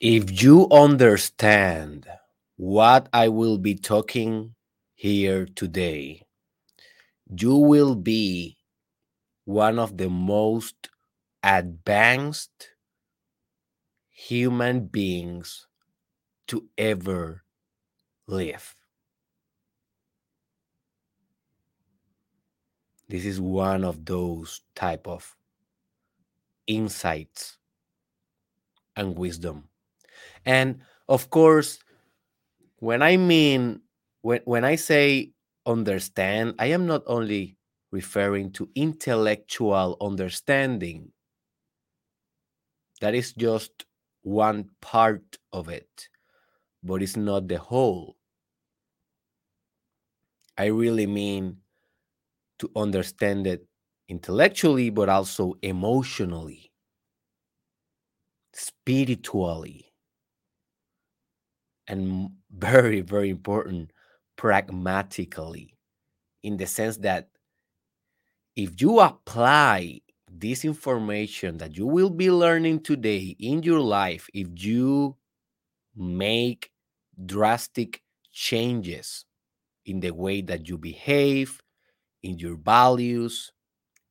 If you understand what I will be talking here today, you will be one of the most advanced human beings to ever live. This is one of those type of insights and wisdom. And of course, when I mean when when I say understand, I am not only referring to intellectual understanding. That is just one part of it, but it's not the whole. I really mean to understand it intellectually, but also emotionally, spiritually, and very, very important, pragmatically, in the sense that if you apply this information that you will be learning today in your life, if you make drastic changes in the way that you behave, in your values,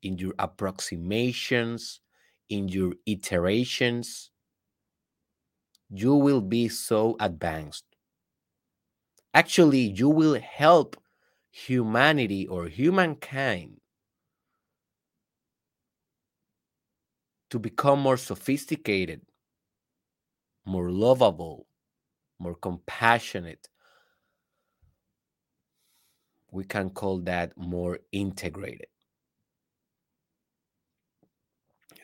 in your approximations, in your iterations, you will be so advanced. Actually, you will help humanity or humankind to become more sophisticated, more lovable, more compassionate. We can call that more integrated.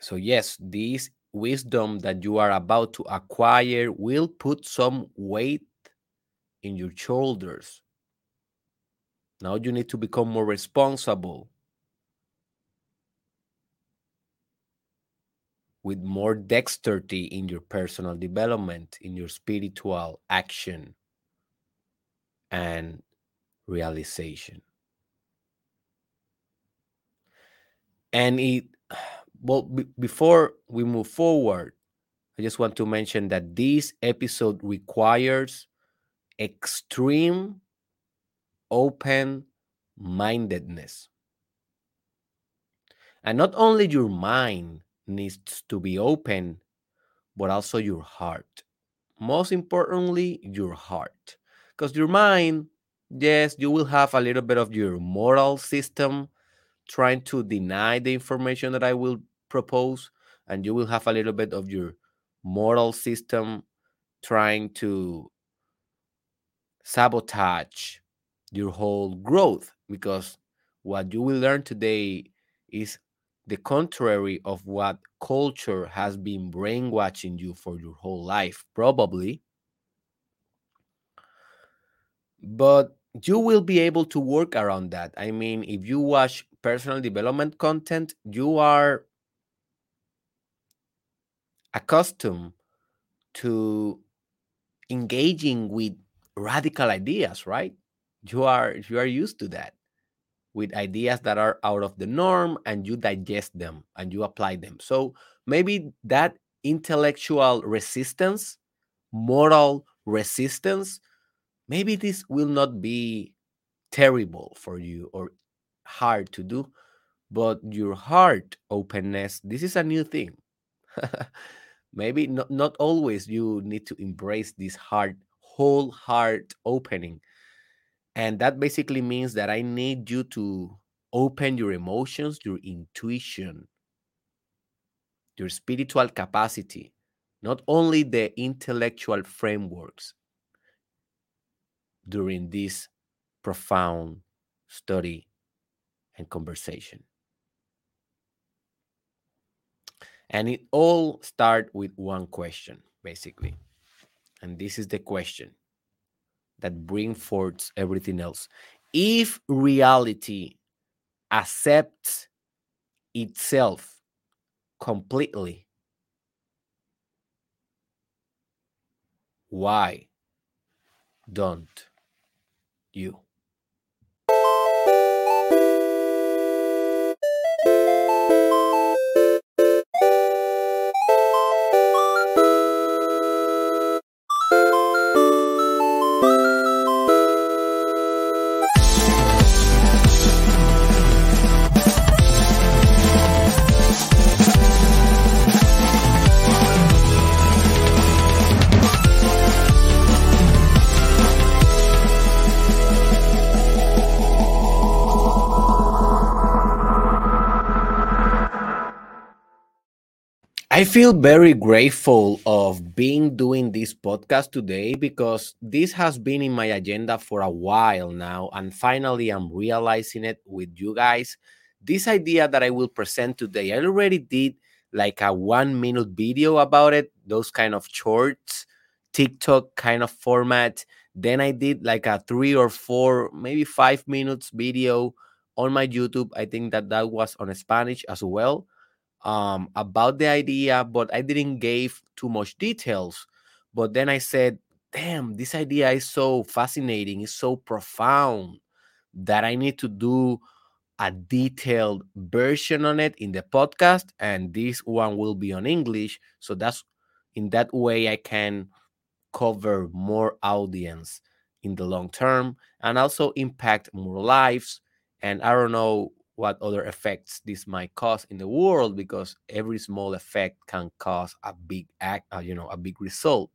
So, yes, this wisdom that you are about to acquire will put some weight in your shoulders. Now you need to become more responsible with more dexterity in your personal development, in your spiritual action and realization. And it, well, b- before we move forward, I just want to mention that this episode requires extreme open mindedness. And not only your mind needs to be open, but also your heart. Most importantly, your heart. Because your mind, yes, you will have a little bit of your moral system trying to deny the information that I will propose, and you will have a little bit of your moral system trying to sabotage your whole growth because what you will learn today is the contrary of what culture has been brainwashing you for your whole life, probably. But you will be able to work around that. I mean, if you watch personal development content, you are accustomed to engaging with radical ideas, right? You are you are used to that with ideas that are out of the norm and you digest them and you apply them. So maybe that intellectual resistance, moral resistance, maybe this will not be terrible for you or hard to do, but your heart openness, this is a new thing. maybe not, not always you need to embrace this heart, whole heart opening and that basically means that I need you to open your emotions, your intuition, your spiritual capacity, not only the intellectual frameworks during this profound study and conversation. And it all starts with one question, basically. And this is the question that bring forth everything else. If reality accepts itself completely, why don't you? I feel very grateful of being doing this podcast today because this has been in my agenda for a while now and finally I'm realizing it with you guys. This idea that I will present today, I already did like a 1 minute video about it, those kind of shorts, TikTok kind of format. Then I did like a 3 or 4, maybe 5 minutes video on my YouTube. I think that that was on Spanish as well um, about the idea, but I didn't give too much details. But then I said, damn, this idea is so fascinating, it's so profound that I need to do a detailed version on it in the podcast. And this one will be on English. So that's in that way I can cover more audience in the long term and also impact more lives. And I don't know what other effects this might cause in the world because every small effect can cause a big act uh, you know a big result.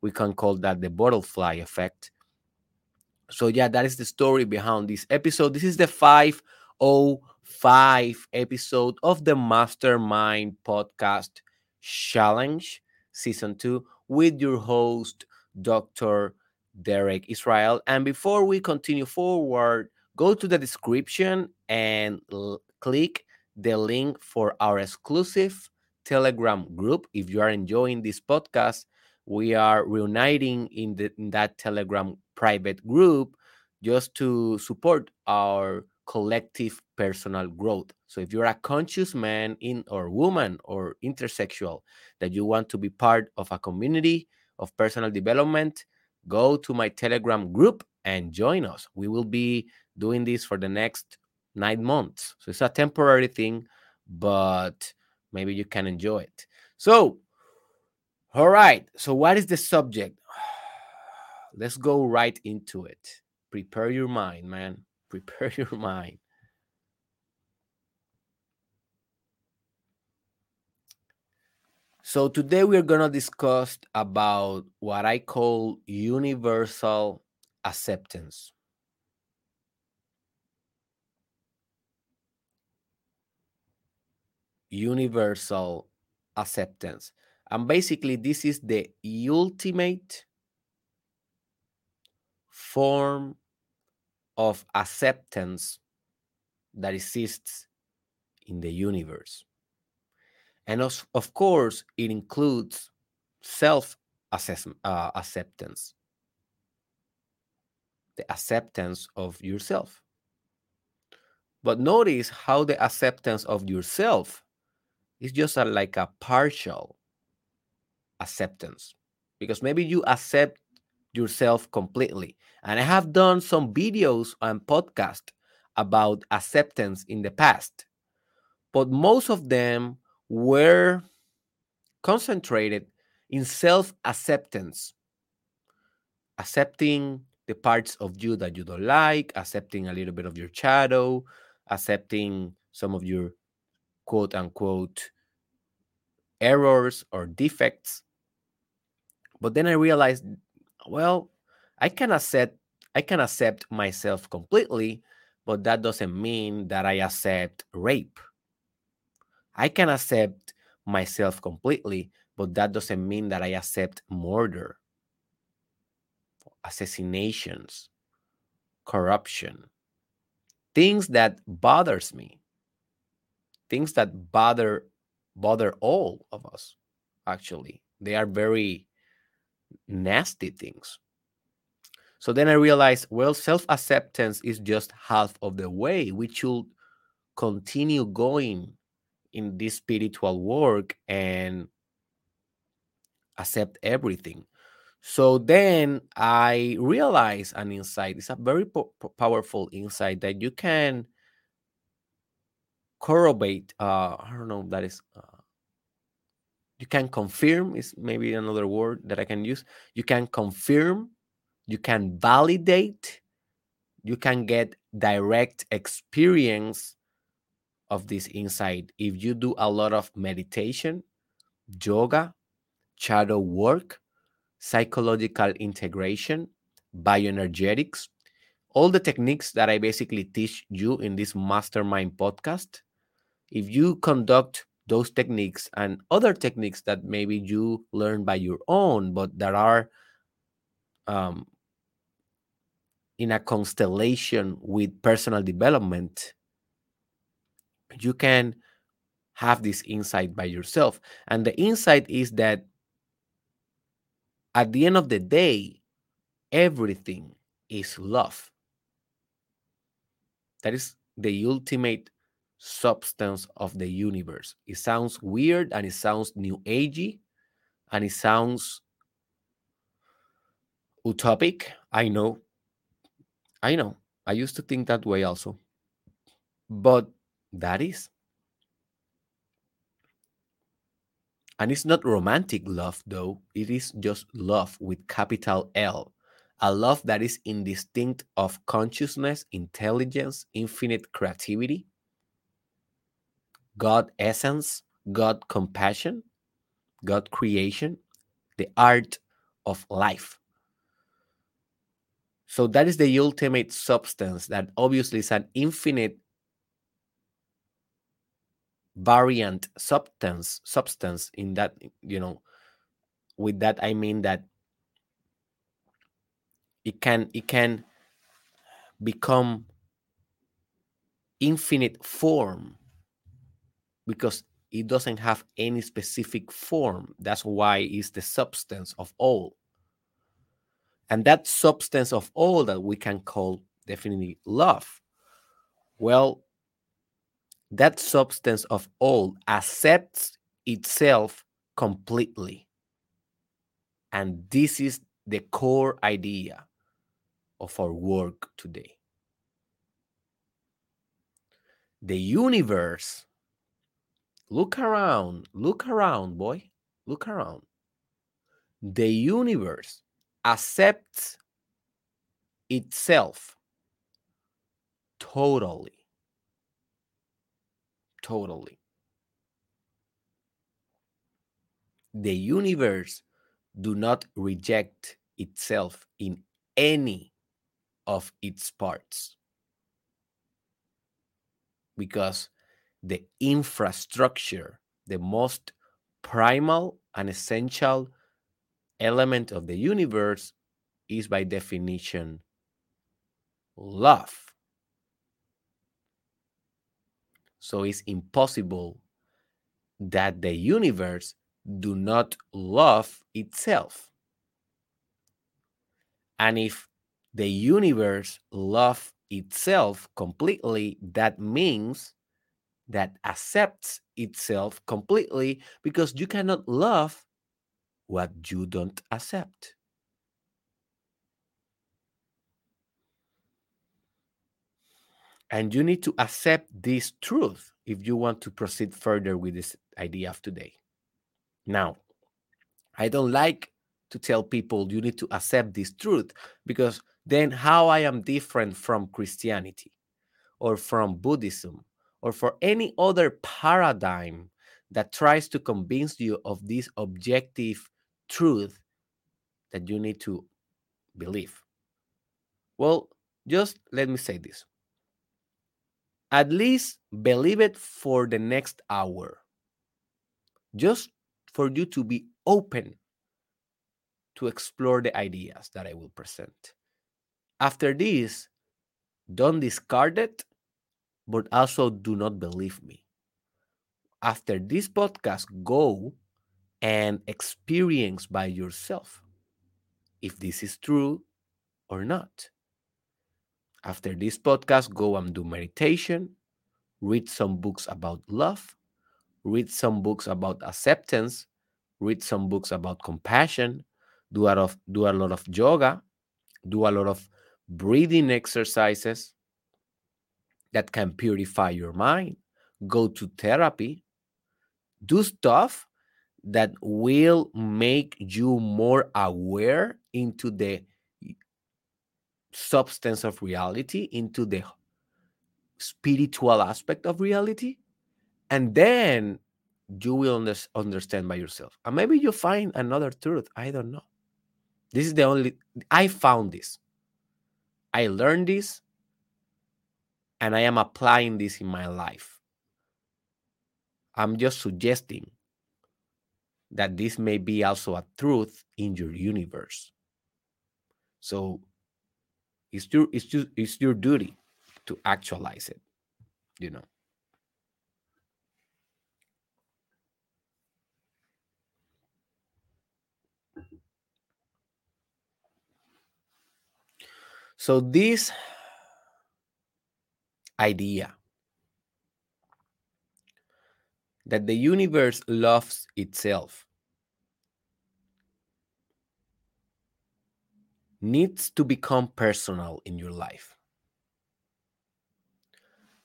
We can call that the butterfly effect. So yeah that is the story behind this episode. This is the 505 episode of the mastermind podcast challenge season 2 with your host dr derek israel. And before we continue forward go to the description and l- click the link for our exclusive Telegram group. If you are enjoying this podcast, we are reuniting in, the, in that Telegram private group just to support our collective personal growth. So if you're a conscious man in or woman or intersexual that you want to be part of a community of personal development, go to my Telegram group and join us. We will be doing this for the next nine months. So it's a temporary thing, but maybe you can enjoy it. So, all right. So, what is the subject? Let's go right into it. Prepare your mind, man. Prepare your mind. So today we're going to discuss about what I call universal acceptance. Universal acceptance. And basically, this is the ultimate form of acceptance that exists in the universe. And of, of course, it includes self uh, acceptance, the acceptance of yourself. But notice how the acceptance of yourself it's just a, like a partial acceptance because maybe you accept yourself completely. And I have done some videos and podcasts about acceptance in the past, but most of them were concentrated in self acceptance, accepting the parts of you that you don't like, accepting a little bit of your shadow, accepting some of your quote unquote errors or defects. But then I realized, well, I can accept I can accept myself completely, but that doesn't mean that I accept rape. I can accept myself completely, but that doesn't mean that I accept murder, assassinations, corruption, things that bothers me things that bother bother all of us actually. They are very nasty things. So then i realized well self-acceptance is just half of the way we should continue going in this spiritual work and accept everything. So then i realized an insight. It's a very po- powerful insight that you can corroborate uh i don't know that is uh, you can confirm is maybe another word that i can use. You can confirm you can validate you can get direct experience of this insight. If you do a lot of meditation yoga shadow work psychological integration bioenergetics all the techniques that i basically teach you in this mastermind podcast if you conduct those techniques and other techniques that maybe you learn by your own, but that are um, in a constellation with personal development, you can have this insight by yourself. And the insight is that at the end of the day, everything is love. That is the ultimate substance of the universe. It sounds weird and it sounds new agey and it sounds utopic. I know. I know. I used to think that way also. But that is. And it's not romantic love, though. It is just love with capital L. A love that is indistinct of consciousness, intelligence, infinite creativity, God essence, God compassion, God creation, the art of life. So that is the ultimate substance that obviously is an infinite variant substance substance in that you know with that i mean that it can it can become infinite form because it doesn't have any specific form that's why it's the substance of all and that substance of all that we can call definitely love well that substance of all accepts itself completely. And this is the core idea of our work today. The universe, look around, look around, boy, look around. The universe accepts itself totally totally. The universe do not reject itself in any of its parts because the infrastructure, the most primal and essential element of the universe is by definition love. So it's impossible that the universe do not love itself. And if the universe love itself completely, that means that accepts itself completely because you cannot love what you don't accept. And you need to accept this truth if you want to proceed further with this idea of today. Now, I don't like to tell people you need to accept this truth because then how I am different from Christianity or from Buddhism or for any other paradigm that tries to convince you of this objective truth that you need to believe. Well, just let me say this at least believe it for the next hour, just for you to be open to explore the ideas that I will present. After this, don't discard it, but also do not believe me. After this podcast, go and experience by yourself if this is true or not. After this podcast, go and do meditation, read some books about love, read some books about acceptance, read some books about compassion, do a lot of, do a lot of yoga, do a lot of breathing exercises that can purify your mind, go to therapy, do stuff that will make you more aware into the substance of reality into the spiritual aspect of reality and then you will under- understand by yourself. And maybe you find another truth i don't know. This is the only i found this. I learned this and i am applying this in my life I'm just suggesting that this may be also a truth in your universe. So it's your it's your, it's your duty to actualize it, you know. So this idea that the universe loves itself needs to become personal in your life.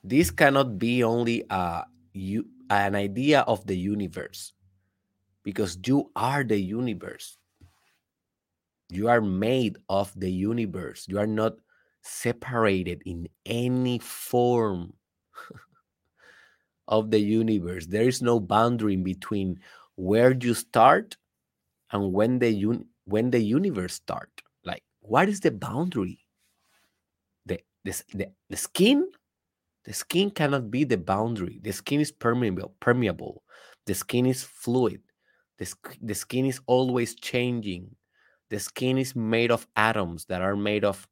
This cannot be only a, you, an idea of the universe because you are the universe. You are made of the universe. You are not separated in any form of the universe. There is no boundary between where you start and when the un- when the universe start. Like, what is the boundary? The, the, the, the skin? The skin cannot be the boundary. The skin is permeable, permeable. The skin is fluid. The, the skin is always changing. The skin is made of atoms that are made of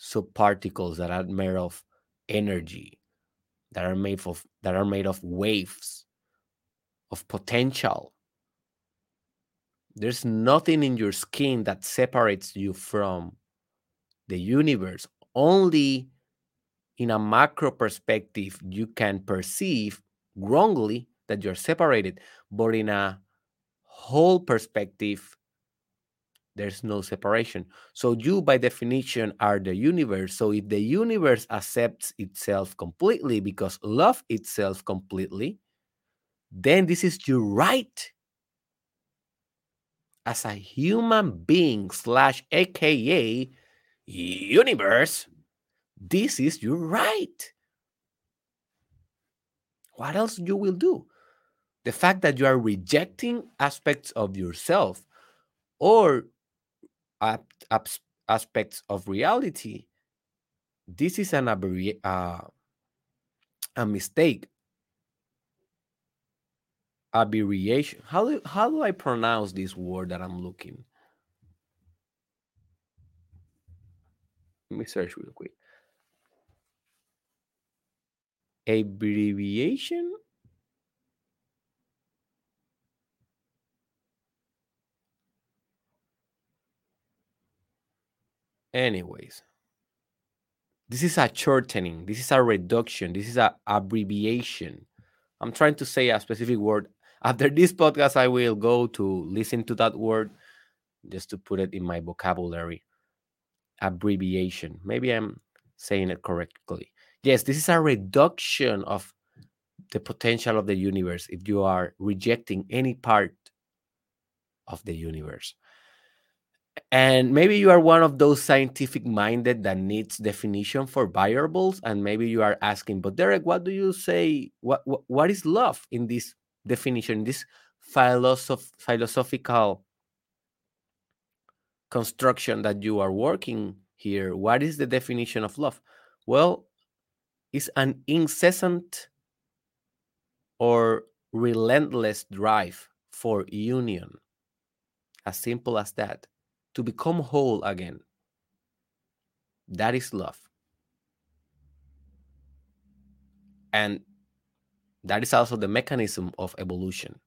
subparticles that are made of energy that are made of that are made of waves of potential. There's nothing in your skin that separates you from the universe. Only in a macro perspective you can perceive wrongly that you're separated but in a whole perspective there's no separation. So you by definition are the universe. So if the universe accepts itself completely because love itself completely then this is your right as a human being slash aka universe. This is your right. What else you will do? The fact that you are rejecting aspects of yourself or aspects of reality, this is an uh, a mistake. Aberration. How do, how do I pronounce this word that I'm looking? Let me search real quick. Abbreviation? Anyways, this is a shortening, this is a reduction, this is a abbreviation. I'm trying to say a specific word. After this podcast, I will go to listen to that word just to put it in my vocabulary. Abbreviation. Maybe I'm saying it correctly. Yes, this is a reduction of the potential of the universe if you are rejecting any part of the universe. And maybe you are one of those scientific minded that needs definition for variables. And maybe you are asking, but Derek, what do you say? What, what, what is love in this definition, this philosoph- philosophical construction that you are working here? What is the definition of love? Well, it's an incessant or relentless drive for union. As simple as that to become whole again. That is love. And that is also the mechanism of evolution.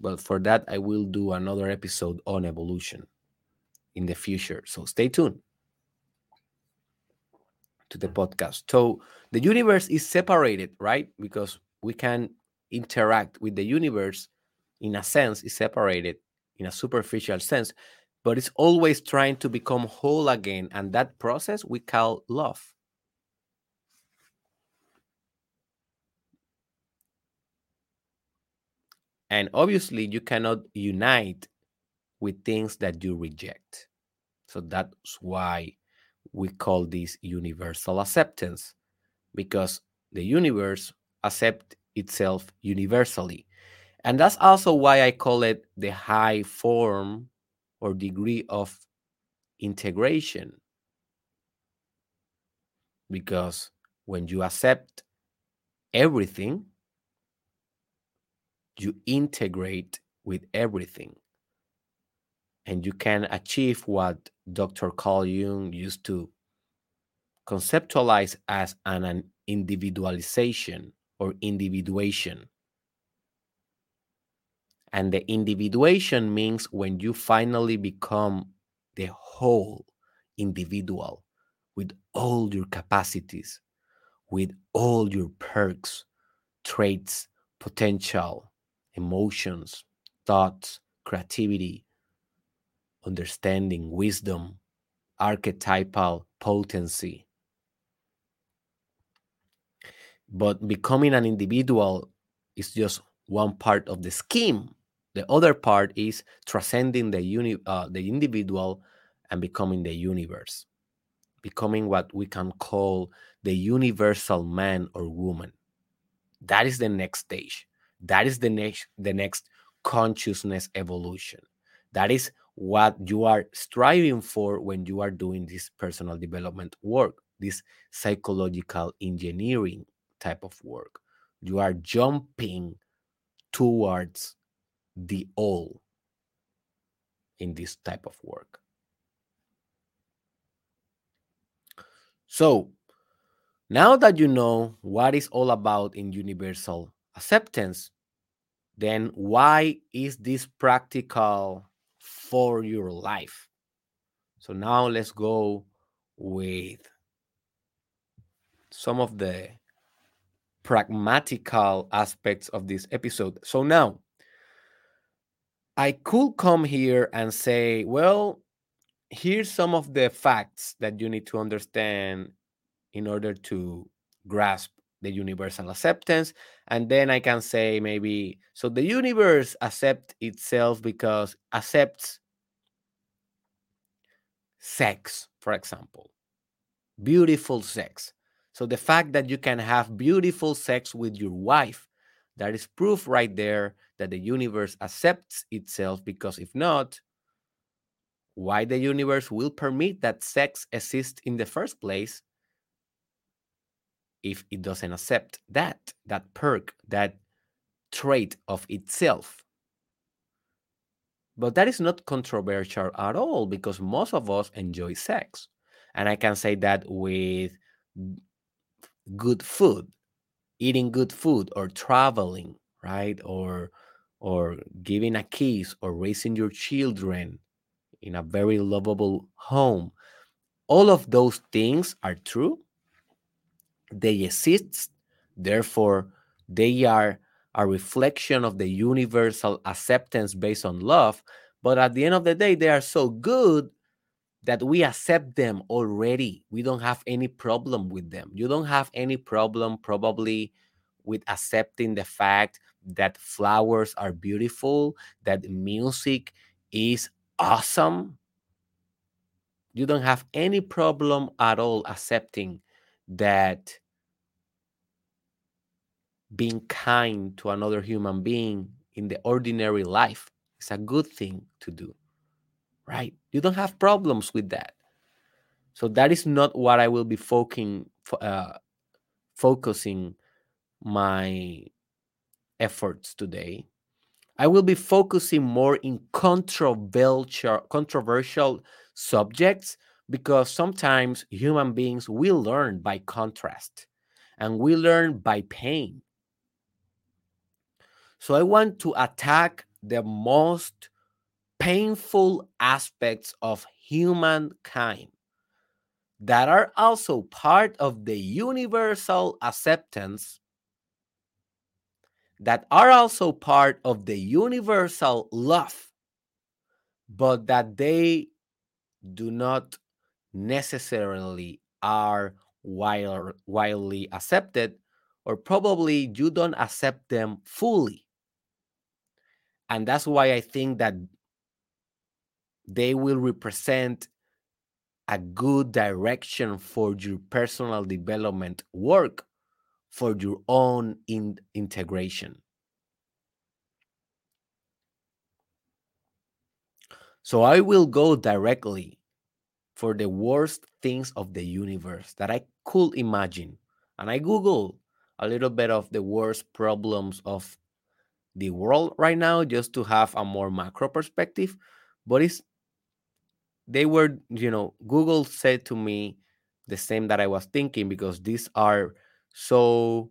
But for that, I will do another episode on evolution in the future. So stay tuned to the podcast. So the universe is separated, right? Because we can interact with the universe in a sense, is separated in a superficial sense but it's always trying to become whole again. And that process we call love. And obviously, you cannot unite with things that you reject. So that's why we call this universal acceptance, because the universe accepts itself universally. And that's also why I call it the high form or degree of integration. Because when you accept everything, you integrate with everything. And you can achieve what Dr. Carl Jung used to conceptualize as an, an individualization or individuation. And the individuation means when you finally become the whole individual with all your capacities, with all your perks, traits, potential, emotions, thoughts, creativity, understanding, wisdom, archetypal potency. But becoming an individual is just one part of the scheme. The other part is transcending the uni- uh, the individual and becoming the universe, becoming what we can call the universal man or woman. That is the next stage. That is the next the next consciousness evolution. That is what you are striving for when you are doing this personal development work, this psychological engineering type of work. You are jumping towards the all in this type of work. So, now that you know what is all about in universal acceptance, then why is this practical for your life? So now let's go with some of the pragmatical aspects of this episode. So now I could come here and say, well, here's some of the facts that you need to understand in order to grasp the universal acceptance and then i can say maybe so the universe accepts itself because accepts sex for example. Beautiful sex. So the fact that you can have beautiful sex with your wife that is proof right there that the universe accepts itself because if not why the universe will permit that sex exists in the first place if it doesn't accept that that perk that trait of itself? But that is not controversial at all because most of us enjoy sex. And i can say that with good food eating good food or traveling right? Or or giving a kiss or raising your children in a very lovable home. All of those things are true. They exist. Therefore they are a reflection of the universal acceptance based on love. But at the end of the day they are so good that we accept them already. We don't have any problem with them. You don't have any problem probably with accepting the fact that flowers are beautiful that music is awesome. You don't have any problem at all accepting that being kind to another human being in the ordinary life is a good thing to do right? You don't have problems with that. So that is not what i will be focusing uh, focusing my efforts today. I will be focusing more in controversial controversial subjects because sometimes human beings will learn by contrast and we learn by pain. So I want to attack the most painful aspects of humankind that are also part of the universal acceptance, that are also part of the universal love, but that they do not necessarily are widely accepted, or probably you don't accept them fully. And that's why I think that they will represent a good direction for your personal development work for your own in integration. So I will go directly for the worst things of the universe that I could imagine. And I Google a little bit of the worst problems of the world right now just to have a more macro perspective but it's they were you know google said to me the same that i was thinking because these are so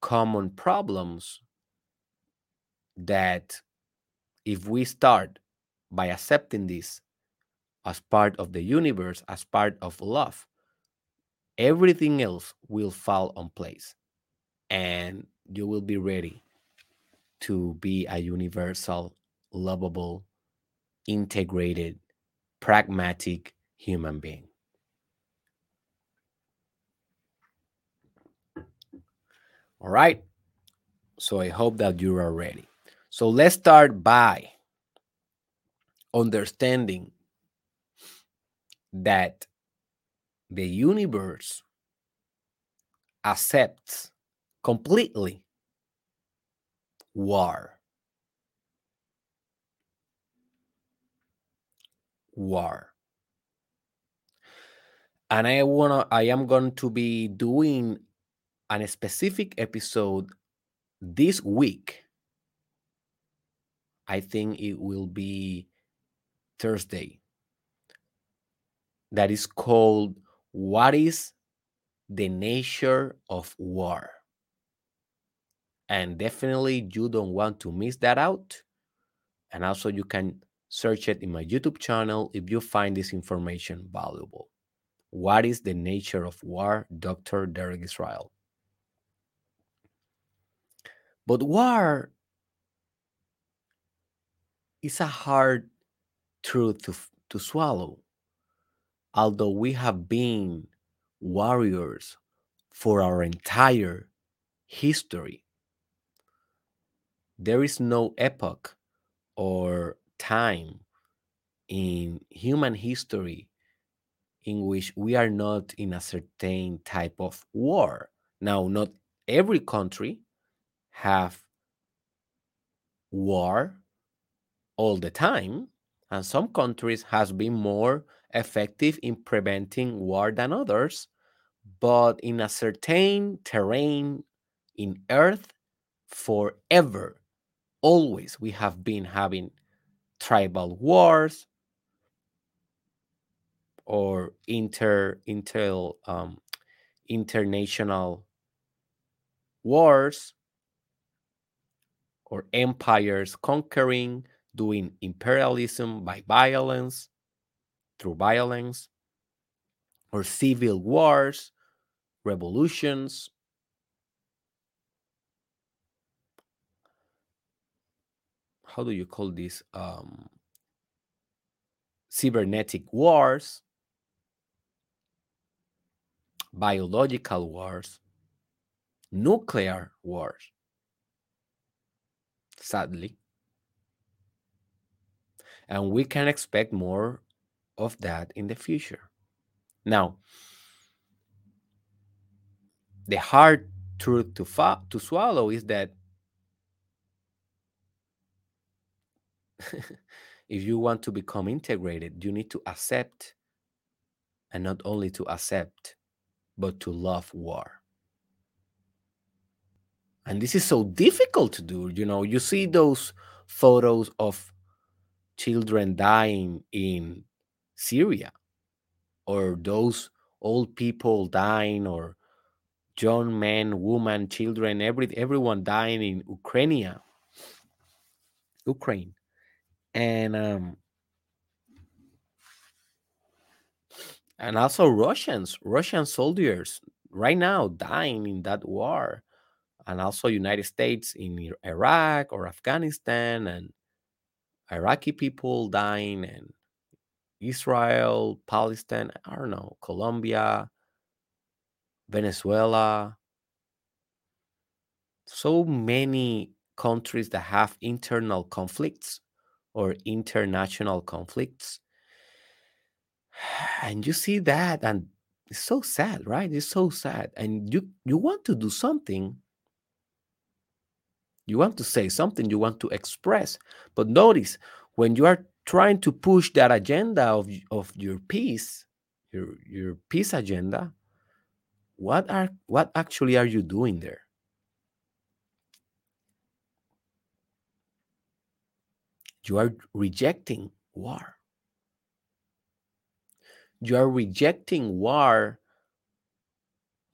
common problems that if we start by accepting this as part of the universe as part of love everything else will fall on place and you will be ready to be a universal lovable integrated pragmatic human being. All right? So i hope that you are ready. So let's start by understanding that the universe accepts completely war. War. And I wanna I am going to be doing a specific episode this week. I think it will be Thursday. That is called What is the Nature of War? And definitely you don't want to miss that out. And also you can search it in my YouTube channel if you find this information valuable. What is the nature of war? Dr. Derek Israel. But war is a hard truth to, to swallow. Although we have been warriors for our entire history, there is no epoch or time in human history in which we are not in a certain type of war. Now, not every country have war all the time, and some countries has been more effective in preventing war than others, but in a certain terrain in earth forever always we have been having tribal wars or inter inter um, international wars or empires conquering doing imperialism by violence through violence or civil wars revolutions how do you call this um, cybernetic wars? Biological wars? Nuclear wars? Sadly. And we can expect more of that in the future. Now the hard truth to, to swallow is that if you want to become integrated, you need to accept, and not only to accept, but to love war. And this is so difficult to do. You know, you see those photos of children dying in Syria, or those old people dying, or young men, women, children, every everyone dying in Ukraine. Ukraine and um, and also Russians, Russian soldiers right now dying in that war, and also United States in Iraq or Afghanistan, and Iraqi people dying, and Israel, Palestine, I don't know, Colombia, Venezuela. So many countries that have internal conflicts or international conflicts. And you see that, and it's so sad, right? It's so sad. And you you want to do something. You want to say something, you want to express. But notice when you are trying to push that agenda of, of your peace, your your peace agenda, what are what actually are you doing there? You are rejecting war. You are rejecting war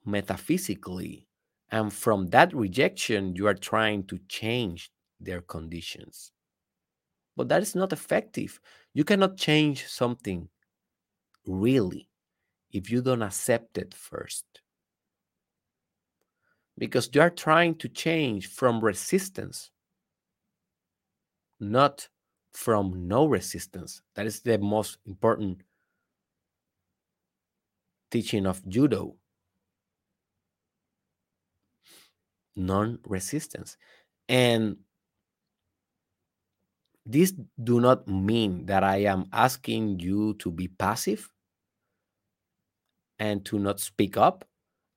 metaphysically. And from that rejection, you are trying to change their conditions. But that is not effective. You cannot change something really if you don't accept it first. Because you are trying to change from resistance, not from no resistance. That is the most important teaching of judo non resistance. And this do not mean that I am asking you to be passive and to not speak up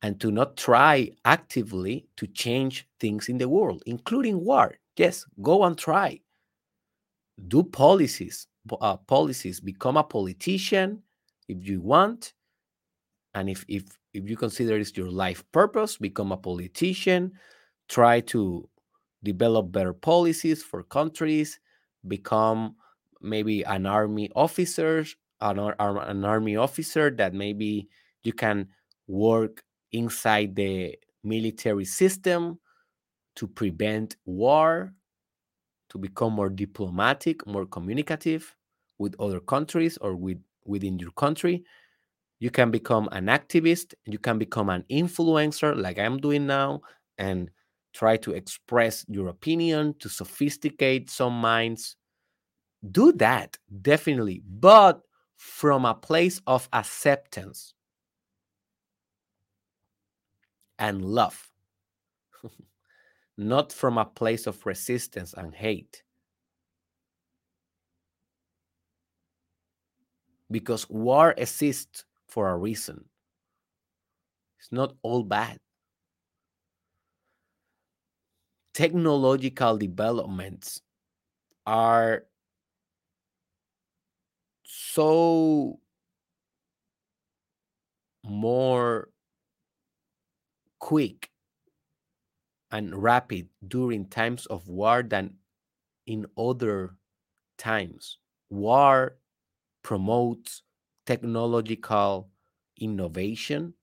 and to not try actively to change things in the world, including war. Yes, go and try. Do policies, uh, policies. Become a politician if you want, and if if if you consider it's your life purpose, become a politician. Try to develop better policies for countries. Become maybe an army officer, an, an army officer that maybe you can work inside the military system to prevent war, to become more diplomatic, more communicative with other countries or with within your country. You can become an activist, you can become an influencer like I'm doing now and try to express your opinion to sophisticate some minds. Do that, definitely, but from a place of acceptance and love, not from a place of resistance and hate. Because war exists for a reason. It's not all bad. Technological developments are so more quick and rapid during times of war than in other times. War promotes technological innovation,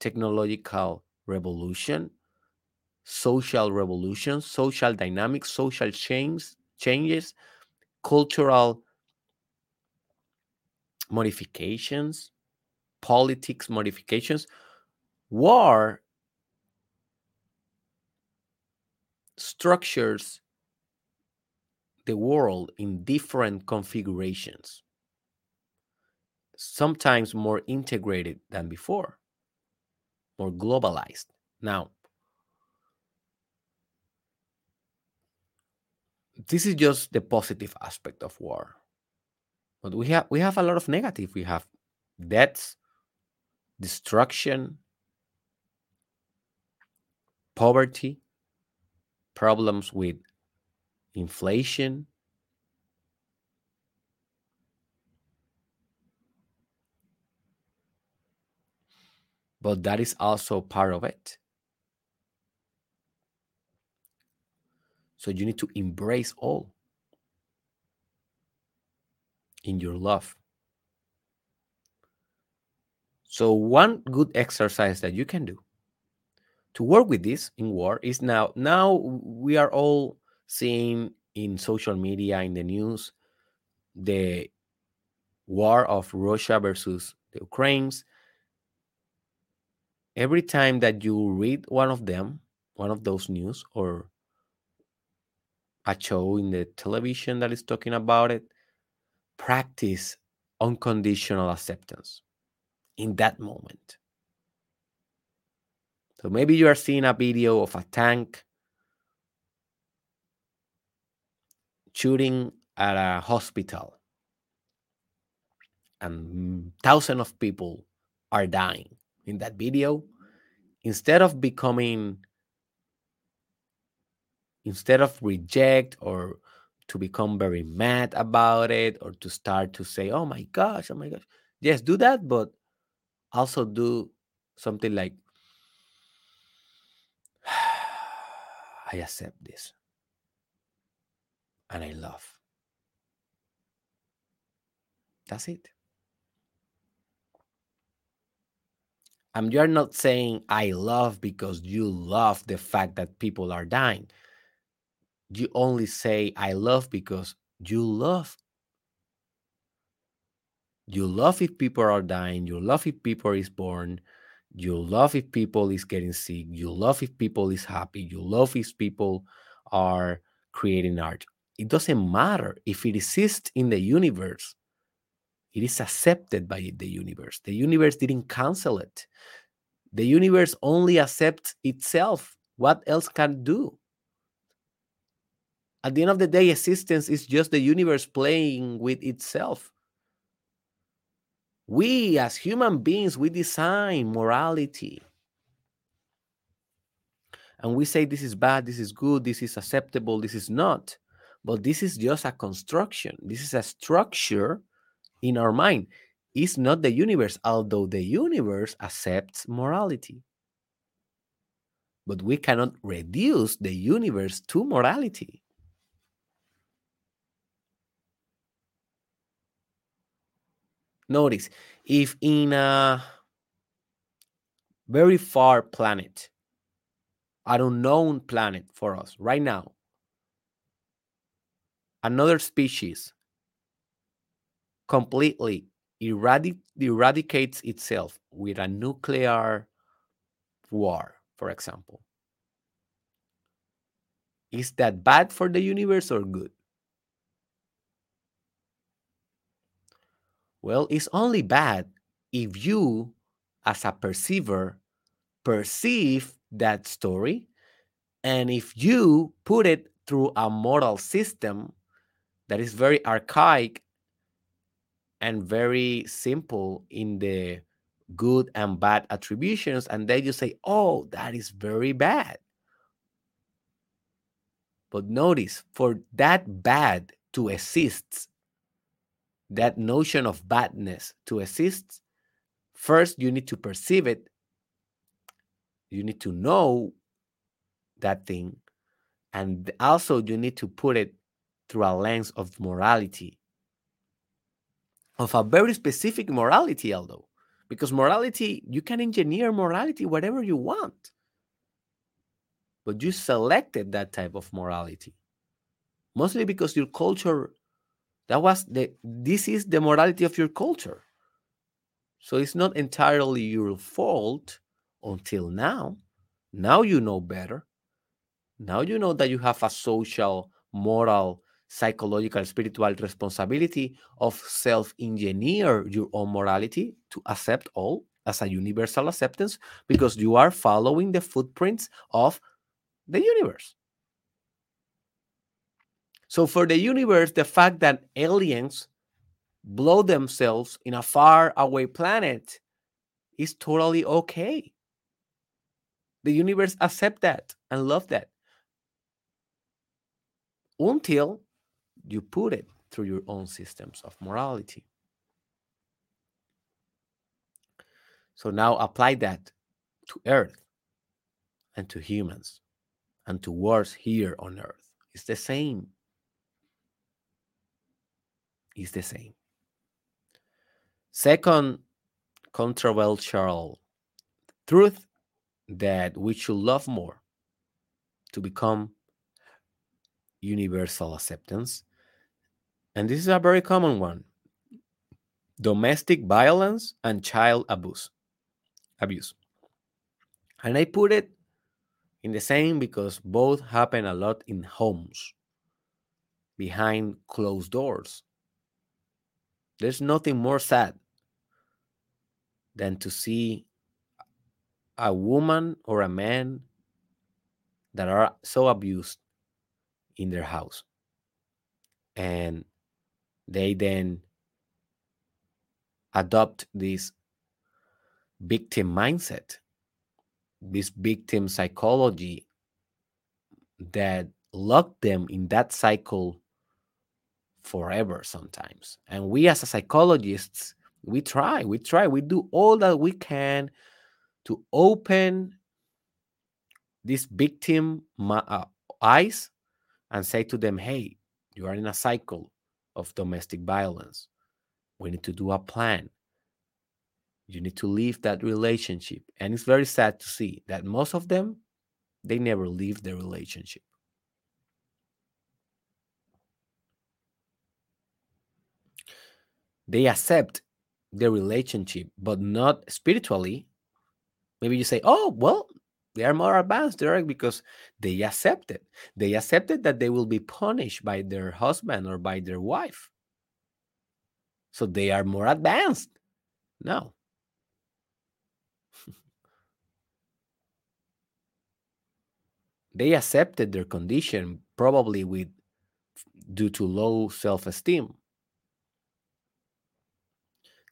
technological revolution, social revolution, social dynamics, social change, changes, cultural modifications, politics modifications. War structures the world in different configurations, sometimes more integrated than before, more globalized. Now, this is just the positive aspect of war. But we have we have a lot of negative. We have deaths, destruction, poverty, problems with inflation. But that is also part of it. So you need to embrace all in your love. So, one good exercise that you can do to work with this in war is now now we are all seeing in social media in the news the war of Russia versus the Ukraines. Every time that you read one of them, one of those news or a show in the television that is talking about it, practice unconditional acceptance in that moment. So maybe you are seeing a video of a tank shooting at a hospital. And thousands of people are dying in that video. Instead of becoming instead of reject or to become very mad about it or to start to say oh my gosh oh my gosh yes do that but also do something like I accept this. And I love. That's it. And you're not saying I love because you love the fact that people are dying. You only say I love because you love. You love if people are dying. You love if people is born. You love if people is getting sick. You love if people is happy. You love if people are creating art. It doesn't matter if it exists in the universe. It is accepted by the universe. The universe didn't cancel it. The universe only accepts itself. What else can do? At the end of the day, existence is just the universe playing with itself. We, as human beings, we design morality. And we say this is bad, this is good, this is acceptable, this is not. But this is just a construction. This is a structure in our mind. It's not the universe, although the universe accepts morality. But we cannot reduce the universe to morality. Notice if in a very far planet, an unknown planet for us right now, another species completely eradic- eradicates itself with a nuclear war, for example. Is that bad for the universe or good? Well, it's only bad if you, as a perceiver, perceive that story. And if you put it through a moral system that is very archaic and very simple in the good and bad attributions, and then you say, oh, that is very bad. But notice, for that bad to exist, that notion of badness to exist, first you need to perceive it. You need to know that thing. And also, you need to put it through a lens of morality, of a very specific morality, although, because morality, you can engineer morality whatever you want. But you selected that type of morality, mostly because your culture that was the this is the morality of your culture. So it's not entirely your fault until now. Now you know better. Now you know that you have a social moral psychological spiritual responsibility of self-engineer your own morality to accept all as a universal acceptance because you are following the footprints of the universe so for the universe, the fact that aliens blow themselves in a far away planet is totally okay. The universe accept that and love that until you put it through your own systems of morality. So now apply that to earth and to humans and to wars here on earth. It's the same is the same. Second controversial truth that we should love more to become universal acceptance. And this is a very common one domestic violence and child abuse. Abuse. And I put it in the same because both happen a lot in homes behind closed doors there's nothing more sad than to see a woman or a man that are so abused in their house. And they then adopt this victim mindset, this victim psychology that lock them in that cycle forever sometimes. And we as psychologists, we try, we try, we do all that we can to open this victim uh, eyes and say to them, hey, you are in a cycle of domestic violence. We need to do a plan. You need to leave that relationship. And it's very sad to see that most of them, they never leave the relationship. They accept the relationship, but not spiritually. Maybe you say, oh, well, they are more advanced, Derek, because they accepted. They accepted that they will be punished by their husband or by their wife. So they are more advanced. No. they accepted their condition probably with due to low self-esteem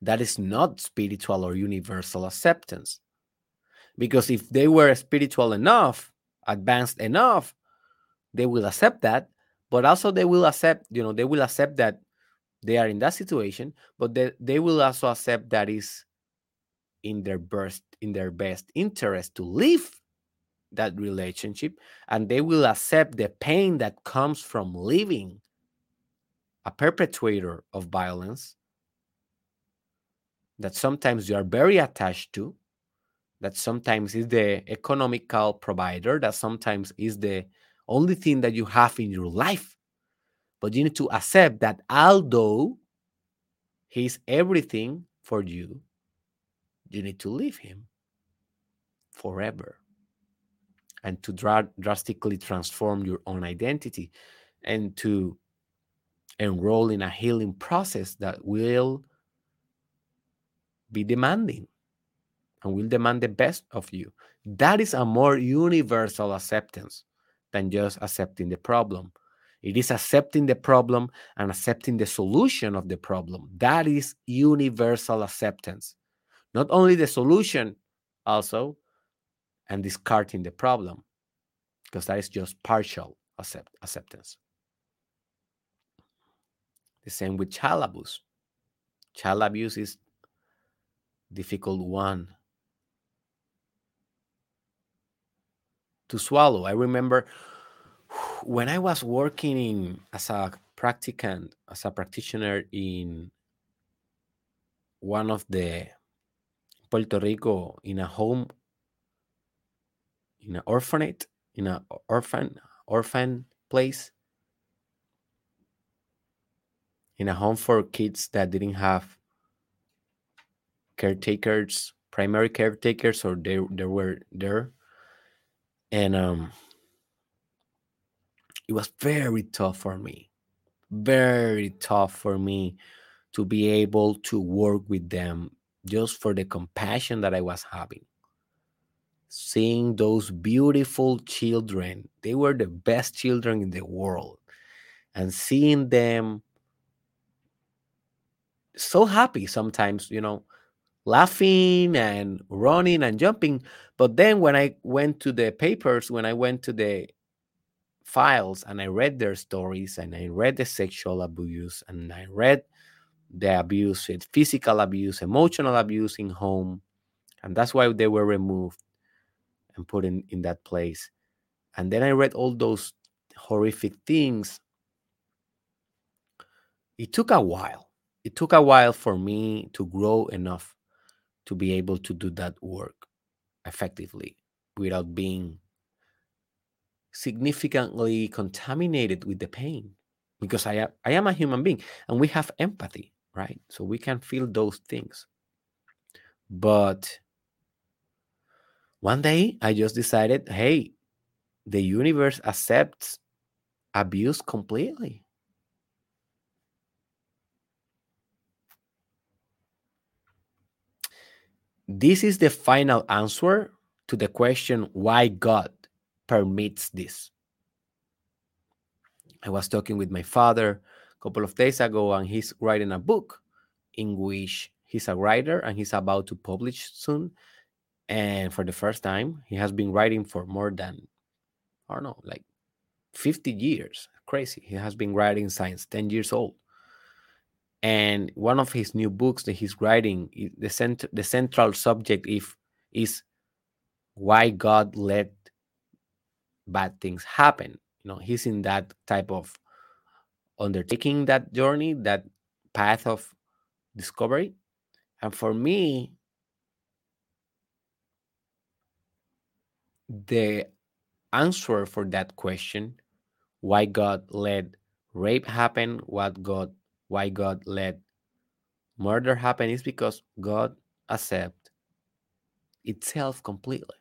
that is not spiritual or universal acceptance. Because if they were spiritual enough advanced enough they will accept that but also they will accept you know they will accept that they are in that situation but they, they will also accept that is in their best in their best interest to leave that relationship and they will accept the pain that comes from leaving a perpetrator of violence that sometimes you are very attached to that sometimes is the economical provider that sometimes is the only thing that you have in your life. But you need to accept that although he's everything for you you need to leave him forever and to dra- drastically transform your own identity and to enroll in a healing process that will be demanding and will demand the best of you. That is a more universal acceptance than just accepting the problem. It is accepting the problem and accepting the solution of the problem. That is universal acceptance. Not only the solution, also, and discarding the problem, because that is just partial accept, acceptance. The same with child abuse. Child abuse is difficult one to swallow. I remember when I was working in as a practicant, as a practitioner in one of the Puerto Rico in a home, in an orphanate, in an orphan orphan place, in a home for kids that didn't have caretakers, primary caretakers, or they they were there, and um, it was very tough for me, very tough for me to be able to work with them just for the compassion that I was having. Seeing those beautiful children, they were the best children in the world, and seeing them so happy sometimes, you know, laughing and running and jumping. But then when I went to the papers, when I went to the files and I read their stories and I read the sexual abuse and I read the abuse, eh, physical abuse, emotional abuse in home. And that's why they were removed and put in, in that place. And then I read all those horrific things. It took a while. It took a while for me to grow enough to be able to do that work effectively without being significantly contaminated with the pain because I am, I am a human being and we have empathy, right? So we can feel those things. But one day I just decided, hey, the universe accepts abuse completely. This is the final answer to the question why God permits this. I was talking with my father a couple of days ago, and he's writing a book in which he's a writer and he's about to publish soon. And for the first time, he has been writing for more than, I don't know, like 50 years. Crazy. He has been writing since 10 years old and one of his new books that he's writing the cent- the central subject if is why god let bad things happen you know he's in that type of undertaking that journey that path of discovery. And for me, the answer for that question, why God let rape happen, what God why God let murder happen is because God accept itself completely.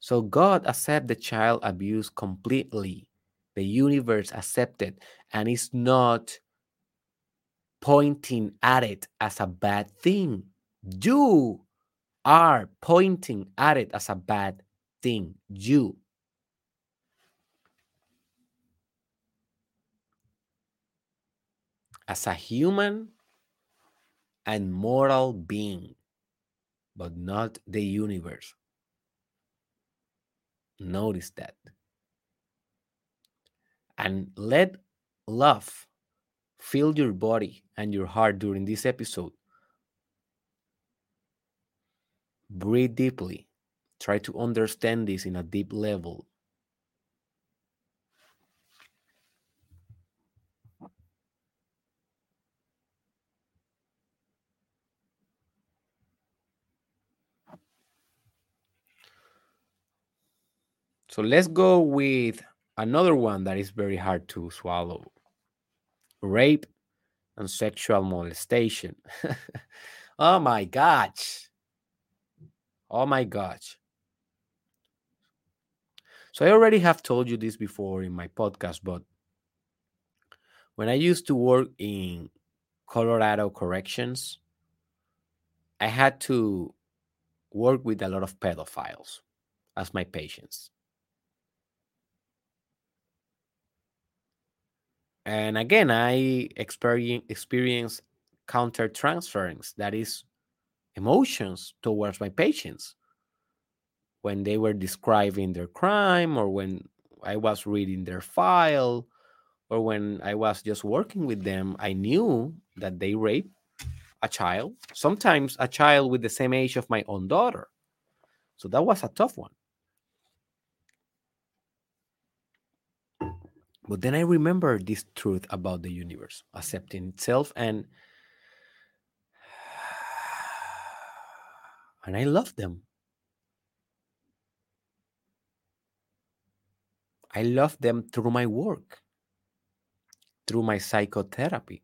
So God accept the child abuse completely. The universe accepted and is not pointing at it as a bad thing. You are pointing at it as a bad thing. You. As a human and moral being, but not the universe. Notice that. And let love fill your body and your heart during this episode. Breathe deeply. Try to understand this in a deep level. So let's go with another one that is very hard to swallow rape and sexual molestation. oh my gosh. Oh my gosh. So I already have told you this before in my podcast, but when I used to work in Colorado corrections, I had to work with a lot of pedophiles as my patients. And again, I experience experience counter transference, that is emotions towards my patients when they were describing their crime or when I was reading their file or when I was just working with them, I knew that they raped a child, sometimes a child with the same age of my own daughter. So that was a tough one. But then I remember this truth about the universe accepting itself and and I love them. I love them through my work, through my psychotherapy.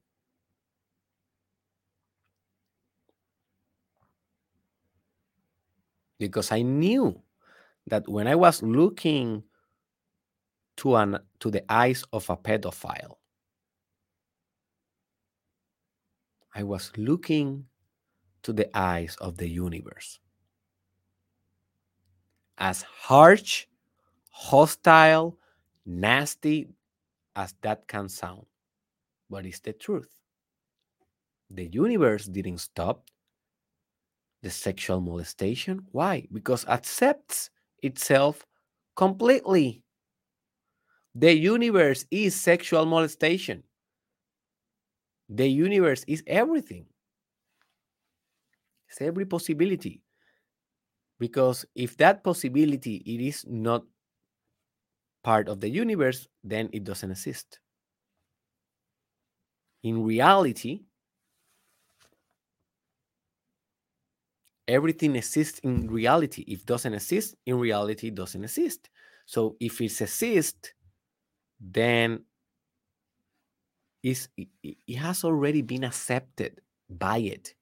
Because I knew that when I was looking to an to the eyes of a pedophile, I was looking to the eyes of the universe. As harsh, hostile, nasty as that can sound, but it's the truth. The universe didn't stop the sexual molestation. Why? Because accepts itself completely. The universe is sexual molestation. The universe is everything. It's every possibility. Because if that possibility it is not part of the universe, then it doesn't exist. In reality, everything exists in reality. If doesn't exist in reality, it doesn't exist. So if it exists, then is it, it has already been accepted by it.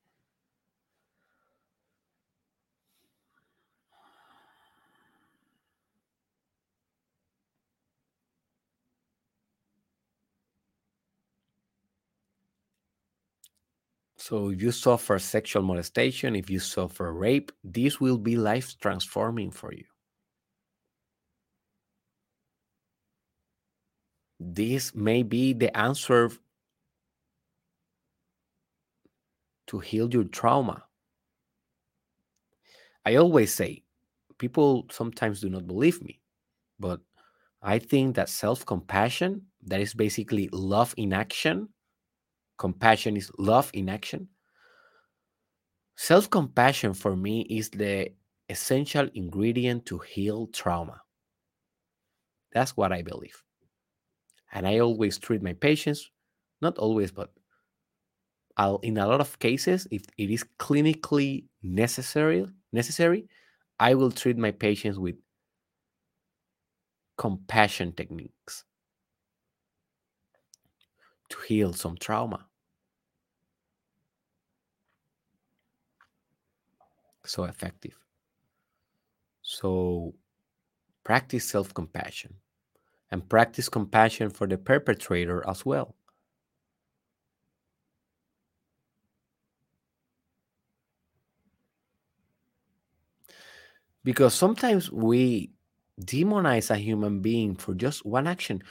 So if you suffer sexual molestation, if you suffer rape, this will be life transforming for you. This may be the answer to heal your trauma. I always say, people sometimes do not believe me, but I think that self compassion, that is basically love in action, compassion is love in action. Self compassion for me is the essential ingredient to heal trauma. That's what I believe. And I always treat my patients not always, but I'll, in a lot of cases, if it is clinically necessary, necessary, I will treat my patients with compassion techniques to heal some trauma. So effective. So practice self compassion and practice compassion for the perpetrator as well. Because sometimes we demonize a human being for just one action.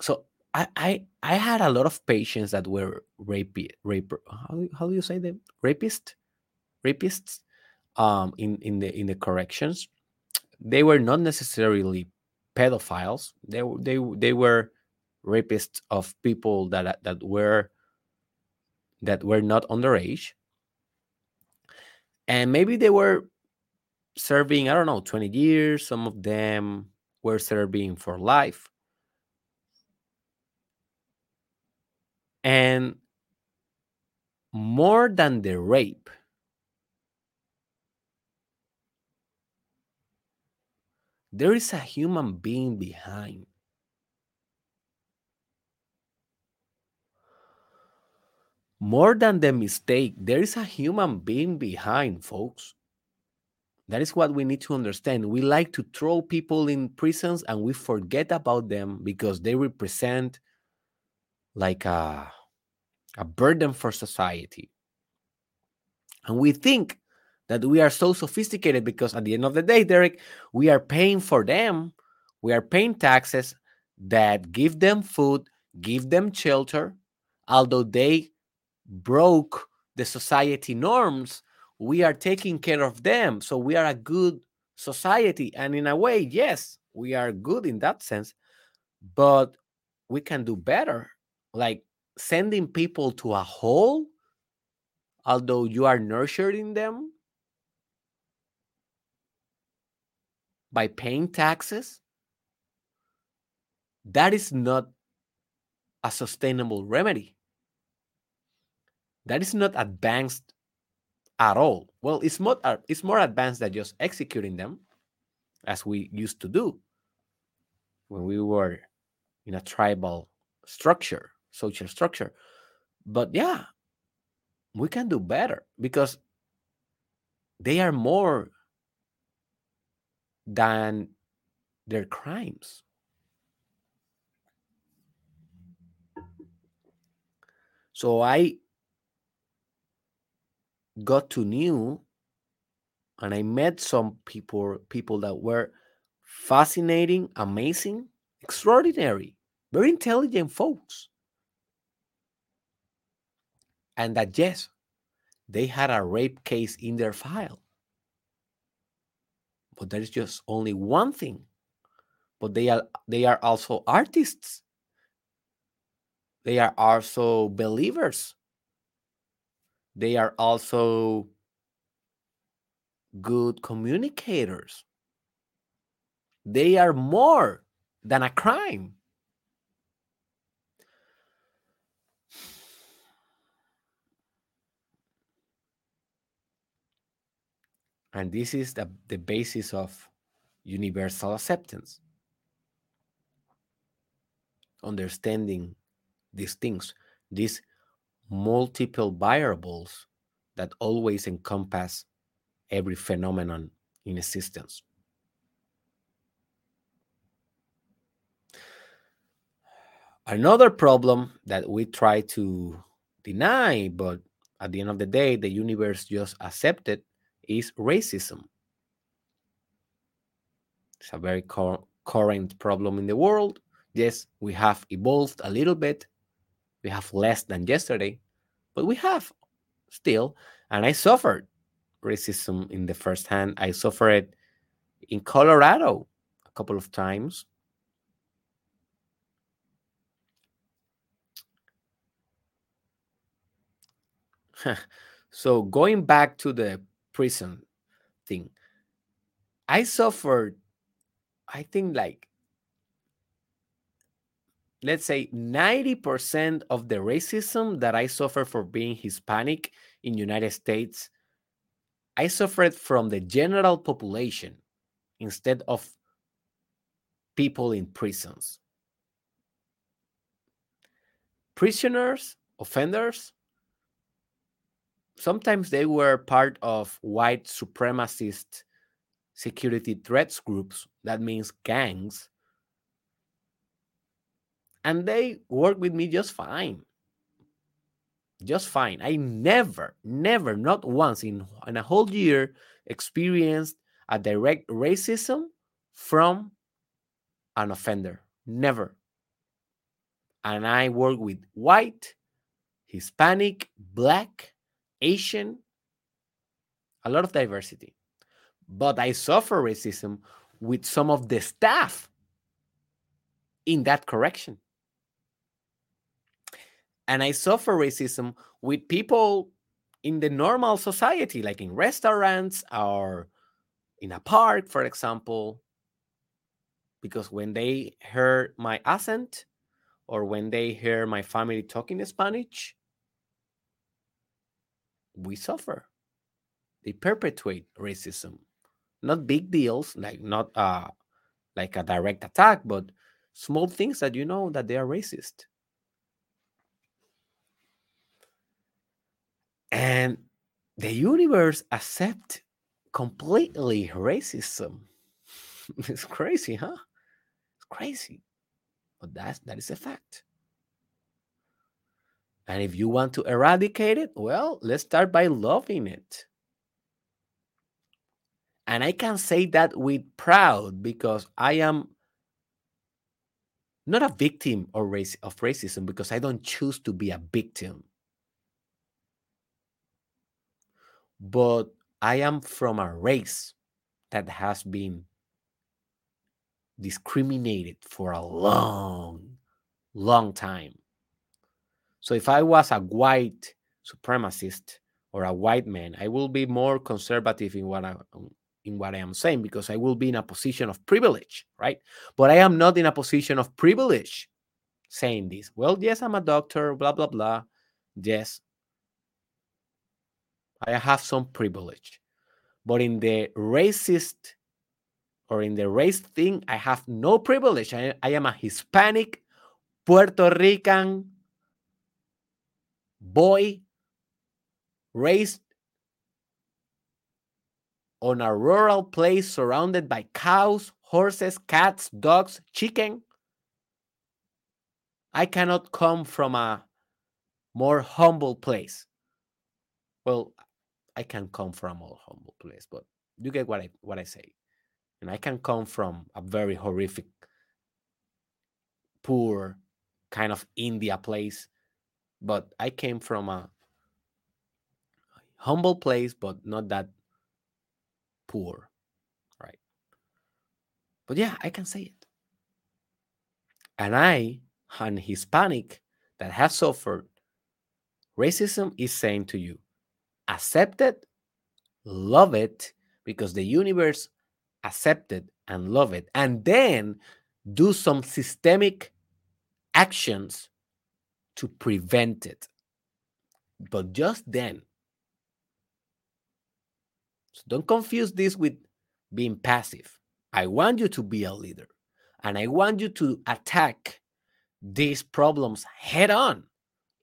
So I I, I had a lot of patients that were rape rape how, how do you say them rapist rapists um in in the in the corrections they were not necessarily pedophiles. They they they were rapists of people that that were that were not underage. And maybe they were serving i don't know 20 years. Some of them were serving for life. And more than the rape there is a human being behind more than the mistake there is a human being behind folks that is what we need to understand. We like to throw people in prisons and we forget about them because they represent like a, a burden for society. And we think that we are so sophisticated because at the end of the day, Derek, we are paying for them. We are paying taxes that give them food, give them shelter, although they broke the society norms we are taking care of them. So we are a good society. And in a way, yes, we are good in that sense, but we can do better. Like sending people to a hole, although you are nurturing them by paying taxes, that is not a sustainable remedy. That is not advanced at all. Well, it's more uh, it's more advanced than just executing them, as we used to do when we were in a tribal structure, social structure. But yeah, we can do better because they are more than their crimes. So I got to know and I met some people people that were fascinating, amazing, extraordinary, very intelligent folks. And that yes, they had a rape case in their file. But there is just only one thing. But they are they are also artists. They are also believers they are also good communicators. They are more than a crime. And this is the, the basis of universal acceptance. Understanding these things, these multiple variables that always encompass every phenomenon in existence. Another problem that we try to deny, but at the end of the day, the universe just accepted is racism. It's a very cor- current problem in the world. Yes, we have evolved a little bit, we have less than yesterday, but we have still. And I suffered racism in the first hand. I suffered it in Colorado a couple of times. so going back to the prison thing, I suffered, I think, like let's say 90% of the racism that I suffer for being Hispanic in United States, I suffered from the general population instead of people in prisons. Prisoners, offenders, sometimes they were part of white supremacist security threats groups, that means gangs, and they work with me just fine. Just fine. I never, never, not once in, in a whole year experienced a direct racism from an offender. Never. And I work with white, Hispanic, black, Asian, a lot of diversity. But I suffer racism with some of the staff in that correction. And I suffer racism with people in the normal society, like in restaurants or in a park, for example, because when they hear my accent or when they hear my family talking Spanish, we suffer. They perpetuate racism. Not big deals, like not uh, like a direct attack, but small things that you know that they are racist. And the universe accept completely racism. it's crazy, huh? It's crazy. But that's that is a fact. And if you want to eradicate it, well, let's start by loving it. And I can say that with proud because I am not a victim of, race, of racism because I don't choose to be a victim. But I am from a race that has been discriminated for a long, long time. So if I was a white supremacist or a white man, I will be more conservative in what I in what I am saying because I will be in a position of privilege, right? But I am not in a position of privilege saying this. Well, yes, I'm a doctor, blah, blah, blah. Yes, I have some privilege. But in the racist or in the race thing, I have no privilege. I, I am a Hispanic Puerto Rican boy raised on a rural place surrounded by cows, horses, cats, dogs, chicken. I cannot come from a more humble place. Well, I can come from a humble place, but you get what I what I say. And I can come from a very horrific, poor, kind of India place, but I came from a humble place, but not that poor, right? But yeah, I can say it. And I, an Hispanic that has suffered racism, is saying to you, accept it, love it, because the universe accepted and love it, and then do some systemic actions to prevent it. But just then, so don't confuse this with being passive. I want you to be a leader and I want you to attack these problems head on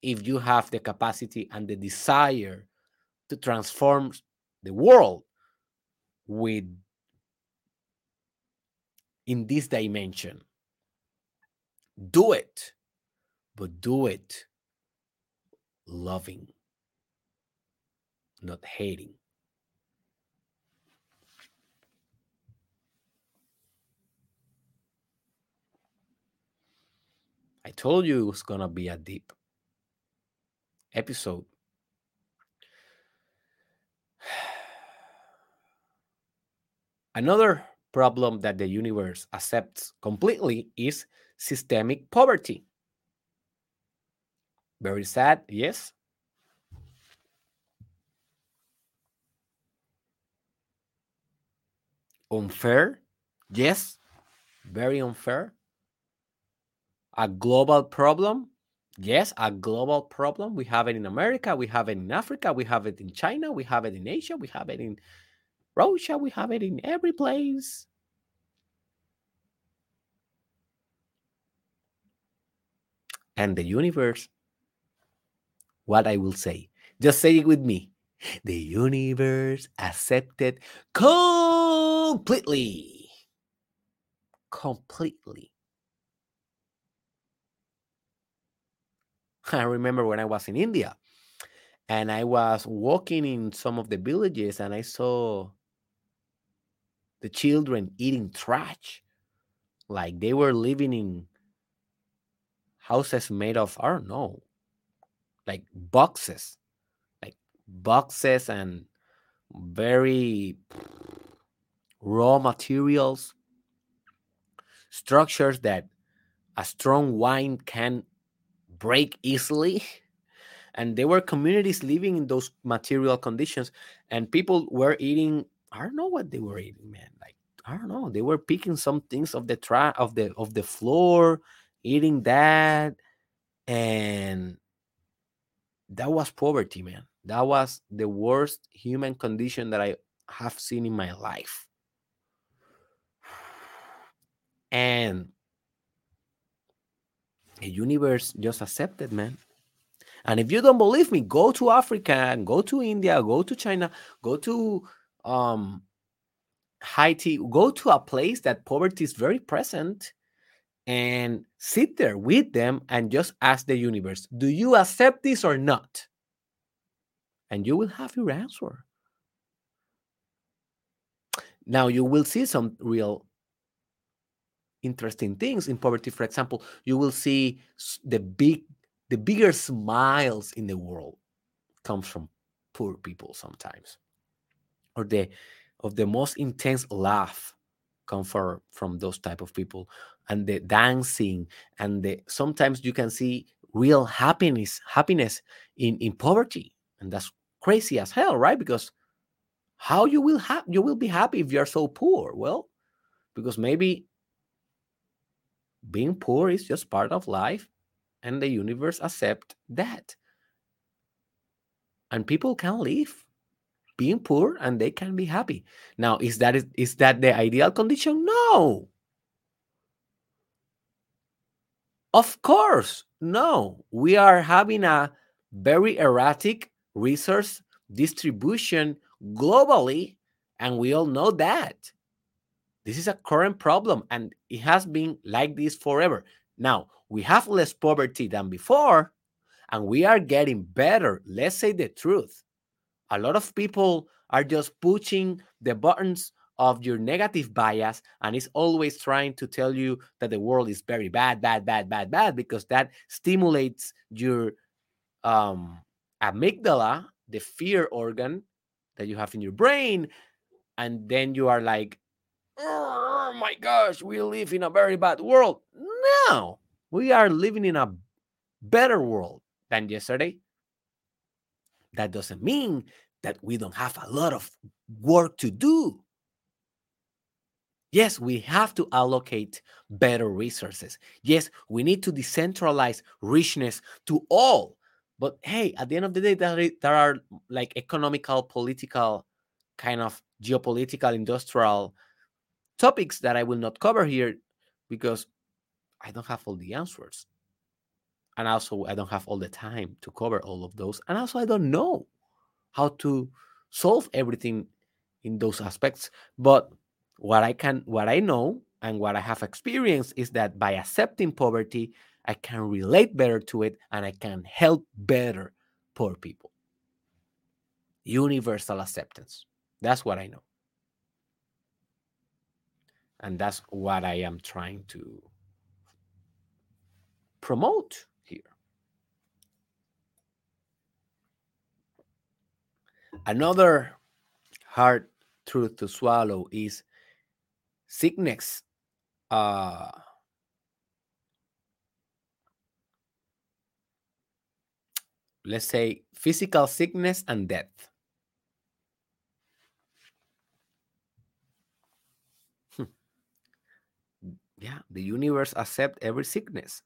if you have the capacity and the desire to transform the world with in this dimension. Do it, but do it loving, not hating. I told you it was going to be a deep episode. Another problem that the universe accepts completely is systemic poverty. Very sad, yes. Unfair, yes. Very unfair a global problem. Yes, a global problem. We have it in America, we have it in Africa, we have it in China, we have it in Asia, we have it in Russia, we have it in every place. And the universe, what I will say, just say it with me. The universe accepted completely. Completely. I remember when I was in India and I was walking in some of the villages and I saw the children eating trash. Like they were living in houses made of, I don't know, like boxes, like boxes and very raw materials, structures that a strong wine can break easily. And there were communities living in those material conditions, and people were eating. I don't know what they were eating, man. Like I don't know. They were picking some things of the tra- of the of the floor, eating that, and that was poverty, man. That was the worst human condition that I have seen in my life. And the universe just accepted, man. And if you don't believe me, go to Africa go to India, go to China, go to um, Haiti, go to a place that poverty is very present and sit there with them and just ask the universe, do you accept this or not? And you will have your answer. Now you will see some real interesting things in poverty for example you will see the big the bigger smiles in the world comes from poor people sometimes or the of the most intense laugh come from from those type of people and the dancing and the sometimes you can see real happiness happiness in in poverty and that's crazy as hell right? Because how you will have you will be happy if you're so poor? Well because maybe being poor is just part of life and the universe accept that. And people can live being poor and they can be happy. Now is that is, is that the ideal condition? No of course no we are having a very erratic resource distribution globally and we all know that this is a current problem and it has been like this forever. Now, we have less poverty than before and we are getting better. Let's say the truth. A lot of people are just pushing the buttons of your negative bias and it's always trying to tell you that the world is very bad, bad, bad, bad, bad, because that stimulates your um, amygdala, the fear organ that you have in your brain. And then you are like, oh my gosh, we live in a very bad world. No, we are living in a better world than yesterday. That doesn't mean that we don't have a lot of work to do. Yes, we have to allocate better resources. Yes, we need to decentralize richness to all. But hey, at the end of the day, there, are like economical, political, kind of geopolitical, industrial topics that I will not cover here because I don't have all the answers. And also, I don't have all the time to cover all of those. And also, I don't know how to solve everything in those aspects. But what I can, what I know, and what I have experienced is that by accepting poverty, I can relate better to it and I can help better poor people. Universal acceptance. That's what I know. And that's what I am trying to promote here. Another hard truth to swallow is sickness. Uh, let's say physical sickness and death. yeah the universe accept every sickness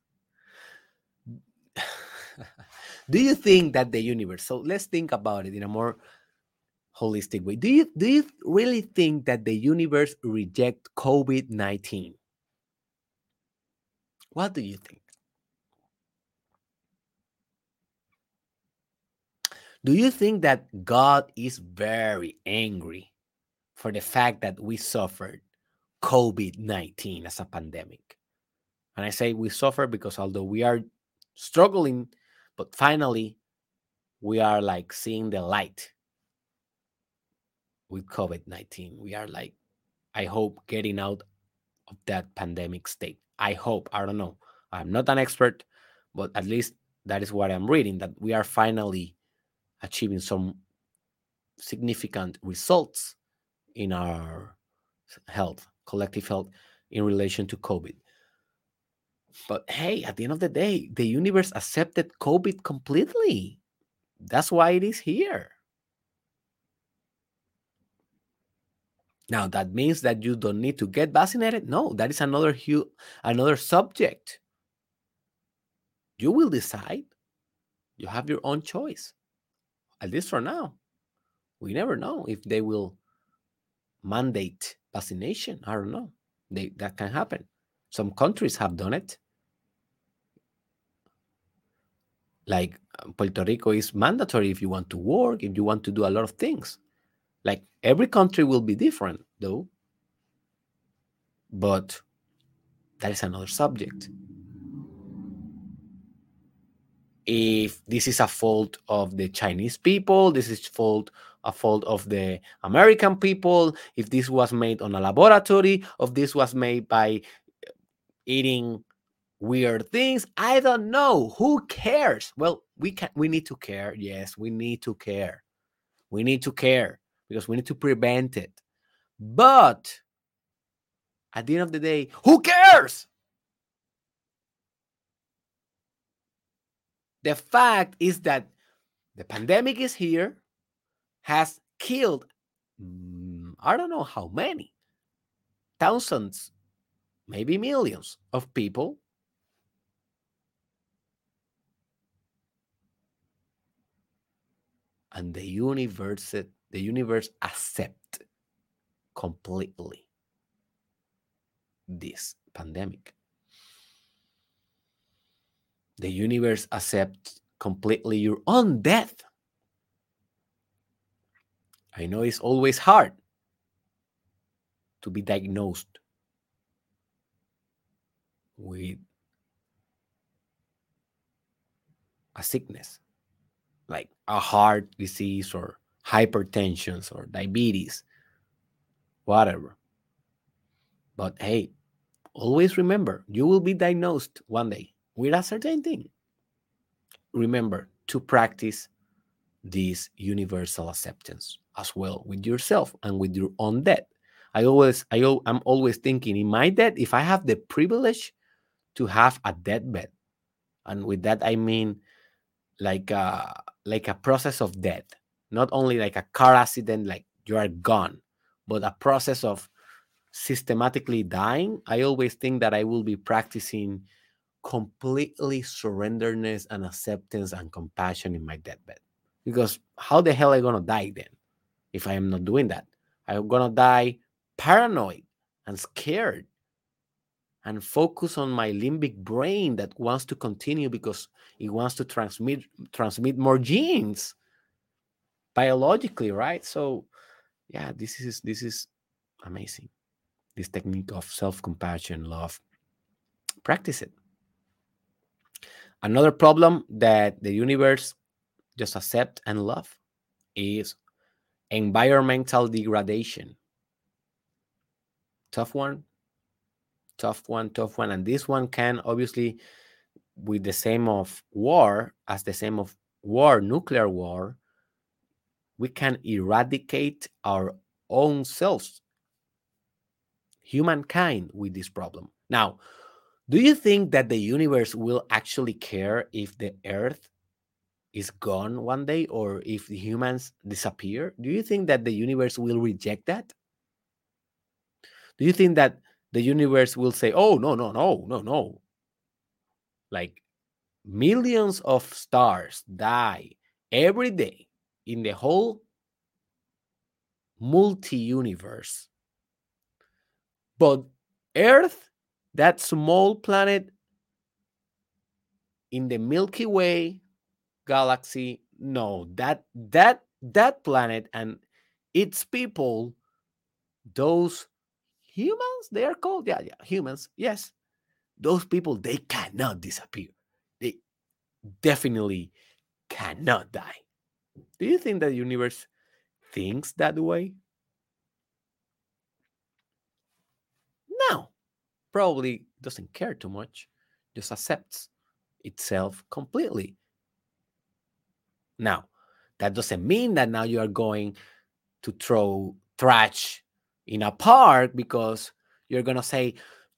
do you think that the universe so let's think about it in a more holistic way. Do you do you really think that the universe reject covid-19 what do you think? Do you think that god is very angry for the fact that we suffered covid-19 as a pandemic? And i say we suffer because although we are struggling but finally we are like seeing the light with COVID 19. We are like, I hope, getting out of that pandemic state. I hope. I don't know. I'm not an expert, but at least that is what I'm reading that we are finally achieving some significant results in our health, collective health in relation to COVID. But hey, at the end of the day, the universe accepted COVID completely. That's why it is here. Now that means that you don't need to get vaccinated. No, that is another another subject. You will decide. You have your own choice. At least for now. We never know if they will mandate vaccination. I don't know. They, that can happen. Some countries have done it. Like uh, Puerto Rico is mandatory if you want to work, if you want to do a lot of things. Like every country will be different, though. But that is another subject. If this is a fault of the Chinese people, this is fault a fault of the American people, if this was made on a laboratory, if this was made by eating weird things, I don't know. Who cares? Well, we can we need to care. Yes, we need to care. We need to care because we need to prevent it. But at the end of the day, who cares? The fact is that the pandemic is here, has killed, mm, I don't know how many, thousands, maybe millions of people. And the universe the universe accept completely this pandemic. The universe accept completely your own death. I know it's always hard to be diagnosed with a sickness like a heart disease or hypertension or diabetes, whatever. But hey, always remember you will be diagnosed one day with a certain thing. Remember to practice this universal acceptance as well with yourself and with your own death. I always, I, I'm always thinking in my death, if I have the privilege to have a deathbed, and with that I mean like a like a process of death, not only like a car accident, like you are gone, but a process of systematically dying, I always think that I will be practicing completely surrenderness and acceptance and compassion in my deathbed. Because how the hell am I gonna die then if I am not doing that? I'm gonna die paranoid and scared and focus on my limbic brain that wants to continue because it wants to transmit transmit more genes biologically, right? So, yeah, this is this is amazing. This technique of self-compassion, love. Practice it. Another problem that the universe just accept and love is environmental degradation. Tough one, tough one, tough one. And this one can obviously, with the same of war, as the same of war, nuclear war, we can eradicate our own selves, humankind, with this problem. Now, do you think that the universe will actually care if the earth is gone one day or if the humans disappear? Do you think that the universe will reject that? Do you think that the universe will say, oh, no, no, no, no, no? Like, millions of stars die every day in the whole multi universe. But Earth, that small planet in the Milky Way galaxy, no, that that that planet and its people, those humans, they are called, yeah, yeah, humans, yes. Those people, they cannot disappear. They definitely cannot die. Do you think that the universe thinks that way? No, probably doesn't care too much, just accepts itself completely. Now, that doesn't mean that now you are going to throw trash in a park because you're going to say,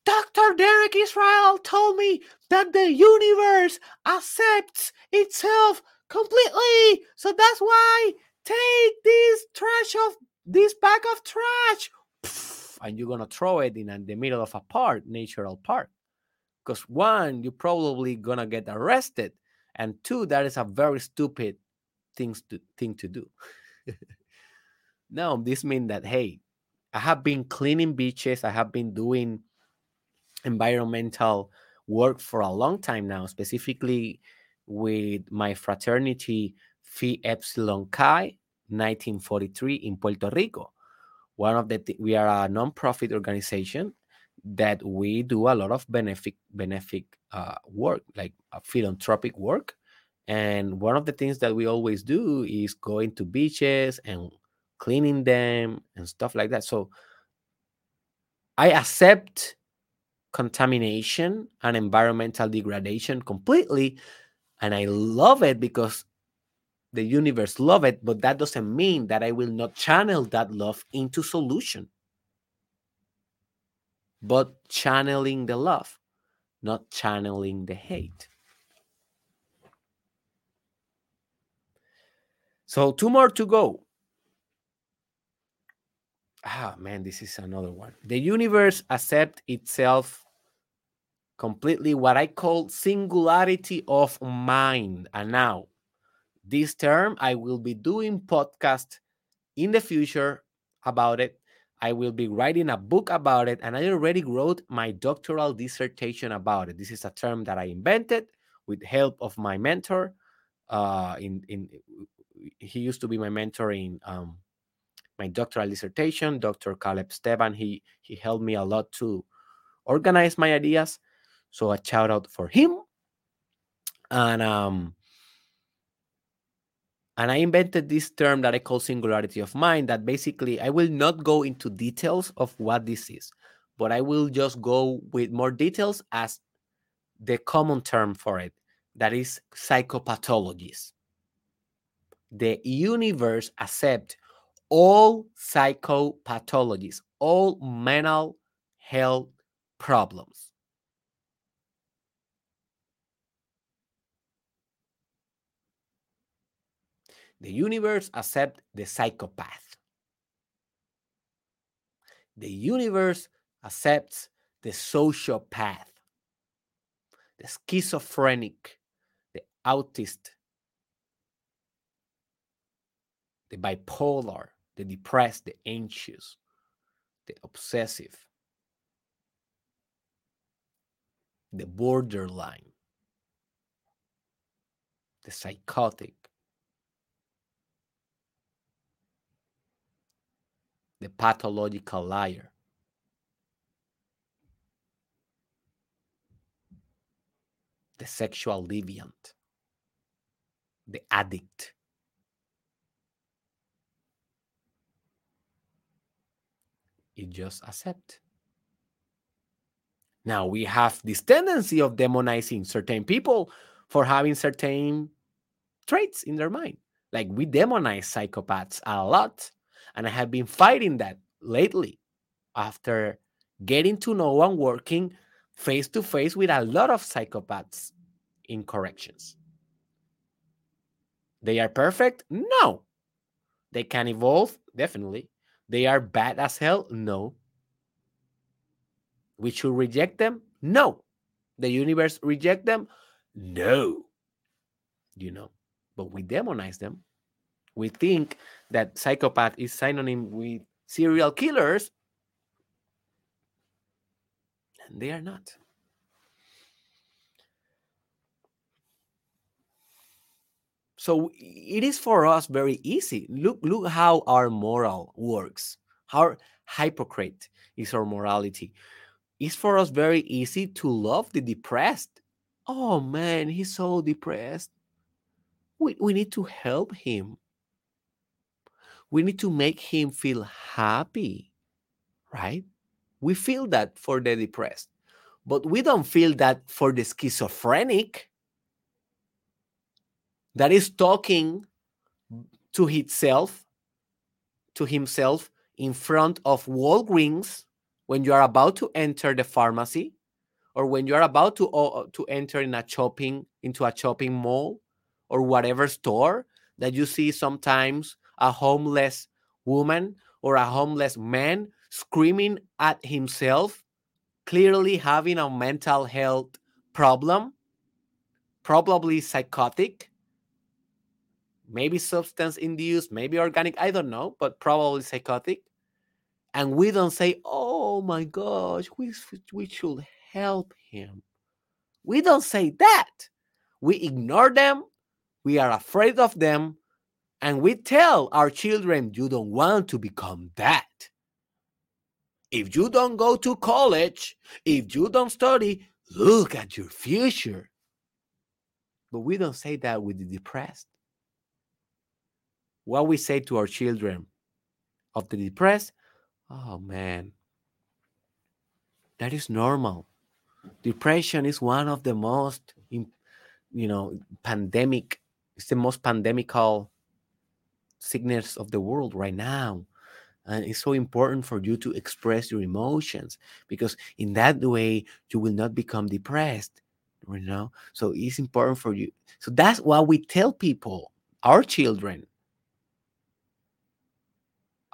Dr. Derek Israel told me that the universe accepts itself completely. So that's why take this trash of this bag of trash and you're gonna throw it in uh, the middle of a park, natural park. Because one, you're probably gonna get arrested, and two, that is a very stupid things to thing to do. now this means that hey, I have been cleaning beaches, I have been doing environmental work for a long time now, specifically with my fraternity Phi Epsilon Chi 1943 in Puerto Rico. One of the th- we are a non-profit organization that we do a lot of benefit benefit uh, work, like philanthropic work. And one of the things that we always do is going to beaches and cleaning them and stuff like that. So I accept contamination and environmental degradation completely and i love it because the universe love it but that doesn't mean that i will not channel that love into solution. But channeling the love not channeling the hate. So two more to go. Ah man this is another one. The universe accept itself completely what i call singularity of mind. And now this term i will be doing podcast in the future about it. I will be writing a book about it and i already wrote my doctoral dissertation about it. This is a term that i invented with help of my mentor uh, in in he used to be my mentor in um, my doctoral dissertation dr caleb steban he he helped me a lot to organize my ideas so a shout out for him and um and I invented this term that I call singularity of mind. That basically, I will not go into details of what this is, but I will just go with more details as the common term for it that is psychopathologies. The universe accept all psychopathologies, all mental health problems. The universe accepts the psychopath. The universe accepts the sociopath, the schizophrenic, the autist, the bipolar, the depressed, the anxious, the obsessive, the borderline, the psychotic, the pathological liar. The sexual deviant, the addict, you just accept. Now we have this tendency of demonizing certain people for having certain traits in their mind. Like we demonize psychopaths a lot. And I have been fighting that lately after getting to know and working face to face with a lot of psychopaths in corrections. They are perfect? No. They can evolve? Definitely. They are bad as hell? No. We should reject them? No. The universe reject them? No. You know, but we demonize them. We think that psychopath is synonym with serial killers, and they are not. So it is for us very easy. Look, look how our moral works. How hypocrite is our morality. It's for us very easy to love the depressed. Oh man, he's so depressed. We, we need to help him. We need to make him feel happy, right? We feel that for the depressed, but we don't feel that for the schizophrenic that is talking to himself to himself in front of Walgreens when you are about to enter the pharmacy or when you are about to uh, to enter in a shopping into a shopping mall or whatever store that you see sometimes a homeless woman or a homeless man screaming at himself clearly having a mental health problem probably psychotic maybe substance induced, maybe organic, I don't know, but probably psychotic. And we don't say, oh my gosh, we, we should help him. We don't say that. We ignore them, we are afraid of them, and we tell our children, you don't want to become that. If you don't go to college, if you don't study, look at your future. But we don't say that with the depressed what we say to our children of the depressed, oh man, that is normal. Depression is one of the most, you know, pandemic. It's the most pandemical sickness of the world right now. And it's so important for you to express your emotions because in that way you will not become depressed. You know, so it's important for you. So that's what we tell people, our children,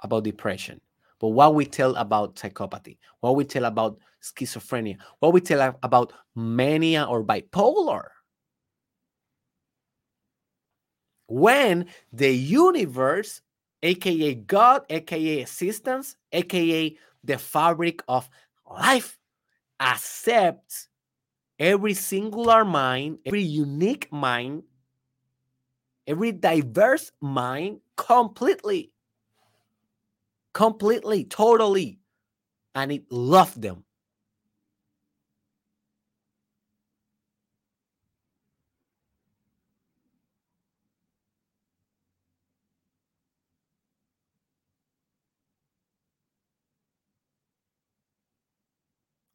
about depression, but what we tell about psychopathy, what we tell about schizophrenia, what we tell about mania or bipolar. When the universe, aka God, aka existence, aka the fabric of life, accepts every singular mind, every unique mind, every diverse mind completely completely, totally, and it loved them.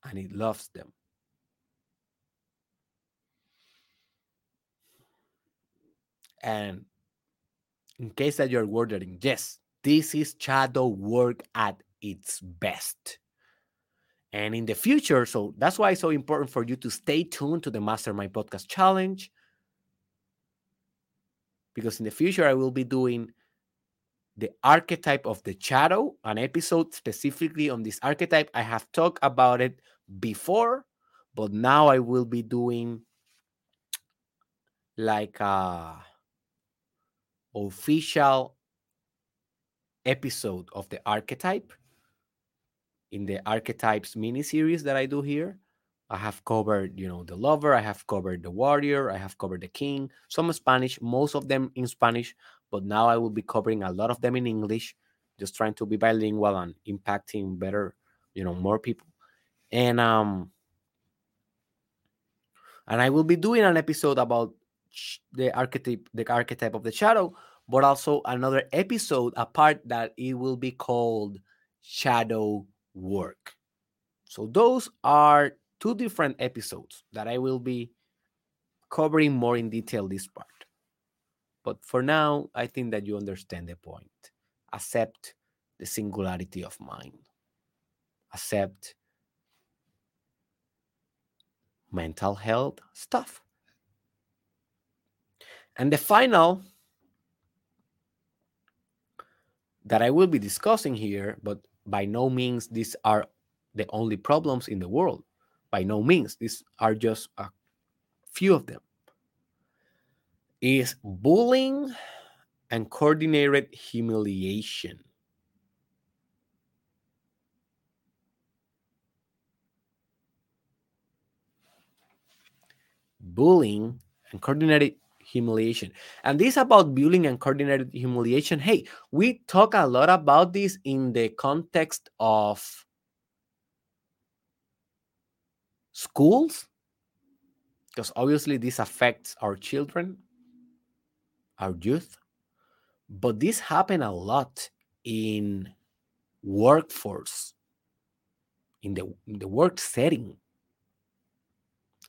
And he loves them. And in case that you're wondering, yes, this is shadow work at its best. And in the future, so that's why it's so important for you to stay tuned to the Mastermind Podcast Challenge. Because in the future, I will be doing the archetype of the shadow, an episode specifically on this archetype. I have talked about it before, but now I will be doing like a official episode of the archetype in the archetypes mini series that I do here. I have covered, you know, the lover, I have covered the warrior, I have covered the king, some Spanish, most of them in Spanish, but now I will be covering a lot of them in English, just trying to be bilingual and impacting better, you know, more people. And um and I will be doing an episode about the archetype the archetype of the shadow but also another episode, a part that it will be called Shadow Work. So those are two different episodes that I will be covering more in detail this part. But for now, I think that you understand the point. Accept the singularity of mind. Accept mental health stuff. And the final that I will be discussing here, but by no means these are the only problems in the world. By no means, these are just a few of them. is bullying and coordinated humiliation. Bullying and coordinated humiliation. And this about bullying and coordinated humiliation. Hey, we talk a lot about this in the context of schools, because obviously this affects our children, our youth. But this happen a lot in workforce, in the, in the work setting.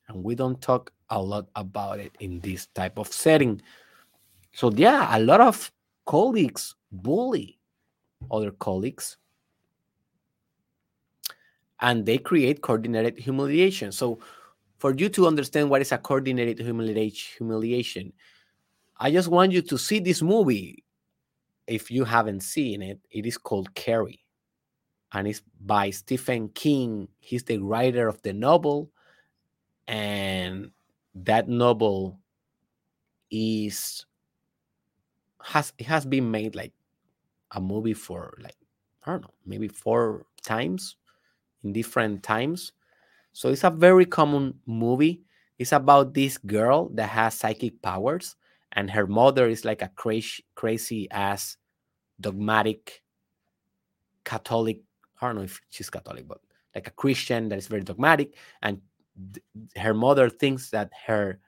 And we don't talk a lot about it in this type of setting. So yeah, a lot of colleagues bully other colleagues and they create coordinated humiliation. So for you to understand what is a coordinated humiliation, I just want you to see this movie. If you haven't seen it, it is called Carrie and it's by Stephen King. He's the writer of the novel and that novel is has it has been made like a movie for like I don't know, maybe four times in different times. So it's a very common movie. It's about this girl that has psychic powers, and her mother is like a crazy, crazy ass, dogmatic Catholic. I don't know if she's Catholic, but like a Christian that is very dogmatic, and her mother thinks that her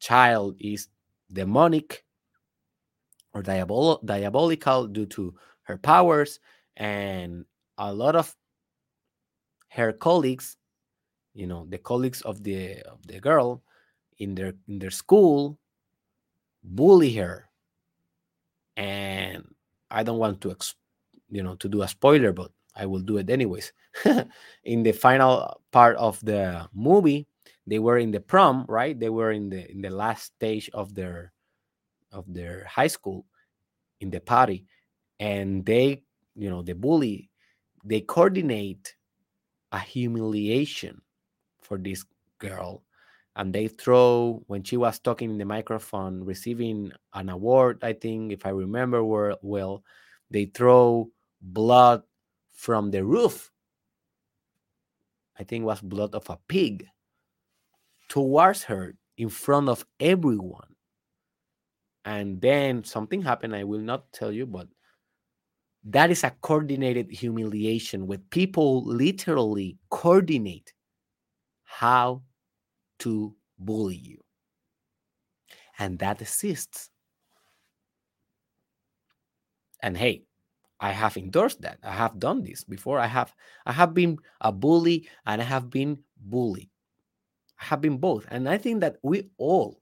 child is demonic or diabol- diabolical due to her powers and a lot of her colleagues you know the colleagues of the of the girl in their in their school bully her. And i don't want to you know to do a spoiler but I will do it anyways. in the final part of the movie, they were in the prom, right? They were in the in the last stage of their of their high school in the party, and they, you know, the bully, they coordinate a humiliation for this girl and they throw when she was talking in the microphone receiving an award i think if i remember well they throw blood from the roof. I think was blood of a pig towards her in front of everyone. And then something happened. I will not tell you, but that is a coordinated humiliation with people literally coordinate how to bully you. And that exists. And hey, I have endorsed that. I have done this before. I have I have been a bully and I have been bullied. I have been both. And I think that we all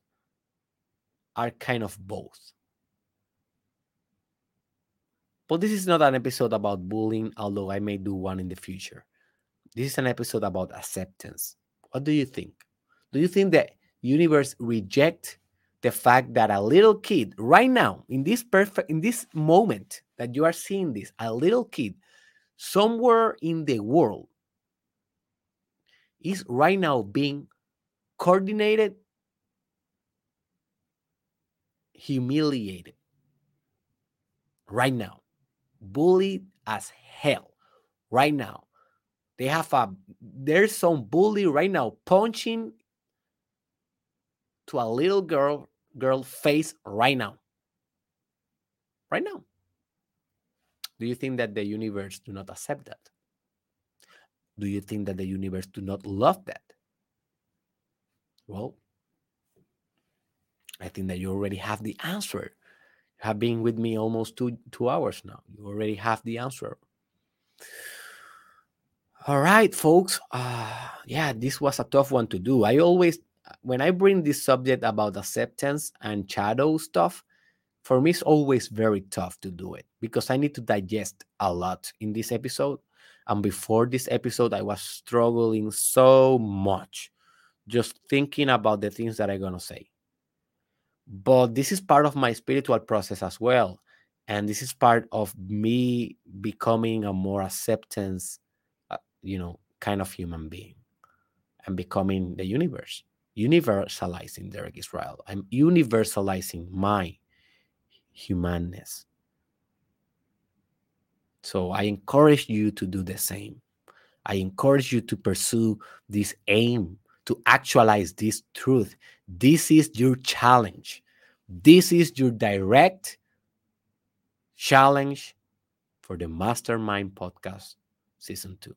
are kind of both. But this is not an episode about bullying, although I may do one in the future. This is an episode about acceptance. What do you think? Do you think that universe reject the fact that a little kid right now in this perfect in this moment that you are seeing this a little kid somewhere in the world is right now being coordinated humiliated. Right now. Bullied as hell. Right now. They have a there's some bully right now punching to a little girl girl face right now. Right now. Do you think that the universe do not accept that? Do you think that the universe do not love that? Well, I think that you already have the answer. You have been with me almost two two hours now. You already have the answer. All right, folks. Uh, yeah, this was a tough one to do. I always when I bring this subject about acceptance and shadow stuff, for me it's always very tough to do it because I need to digest a lot in this episode. And before this episode, I was struggling so much just thinking about the things that I'm gonna say. But this is part of my spiritual process as well. And this is part of me becoming a more acceptance, uh, you know, kind of human being and becoming the universe universalizing Derek Israel. I'm universalizing my humanness. So I encourage you to do the same. I encourage you to pursue this aim, to actualize this truth. This is your challenge. This is your direct challenge for the Mastermind Podcast Season 2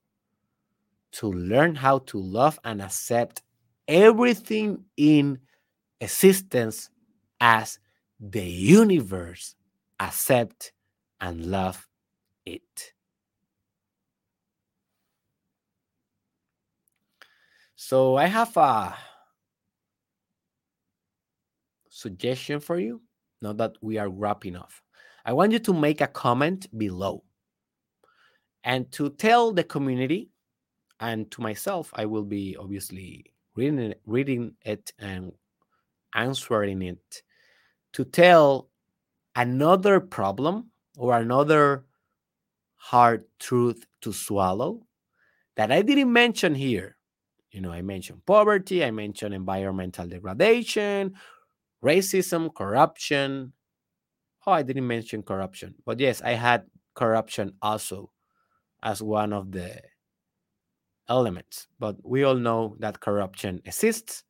to learn how to love and accept everything in existence as the universe accept and love it. So I have a suggestion for you now that we are wrapping up. I want you to make a comment below and to tell the community and to myself, I will be obviously reading it, reading it and answering it to tell another problem or another hard truth to swallow that I didn't mention here. You know, I mentioned poverty, I mentioned environmental degradation, racism, corruption. Oh, I didn't mention corruption, but yes, I had corruption also as one of the elements. But we all know that corruption exists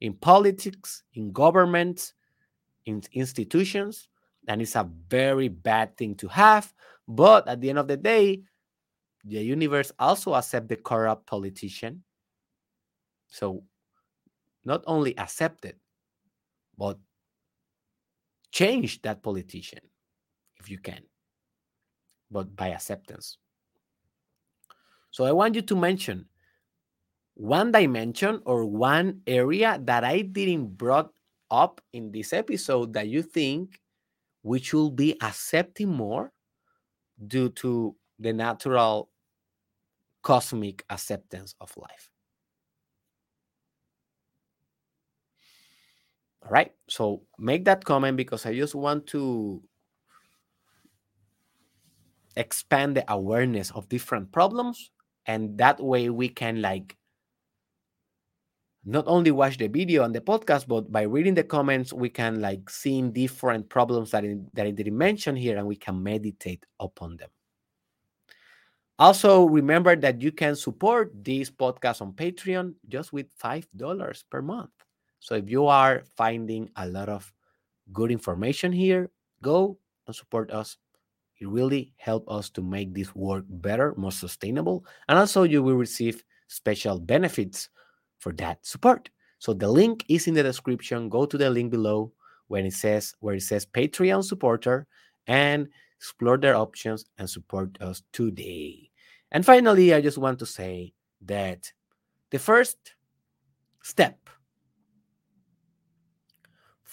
in politics, in governments, in institutions, and it's a very bad thing to have. But at the end of the day, the universe also accept the corrupt politician. So not only accept it, but change that politician if you can, but by acceptance. So I want you to mention one dimension or one area that I didn't brought up in this episode that you think we should be accepting more due to the natural cosmic acceptance of life. All right. So make that comment because I just want to expand the awareness of different problems. And that way we can like not only watch the video and the podcast, but by reading the comments, we can like seeing different problems that, I, that I didn't mention here and we can meditate upon them. Also, remember that you can support this podcast on Patreon just with $5 per month. So if you are finding a lot of good information here, go and support us. It really helps us to make this work better, more sustainable. And also you will receive special benefits for that support. So the link is in the description. Go to the link below when it says where it says Patreon supporter and explore their options and support us today. And finally, I just want to say that the first step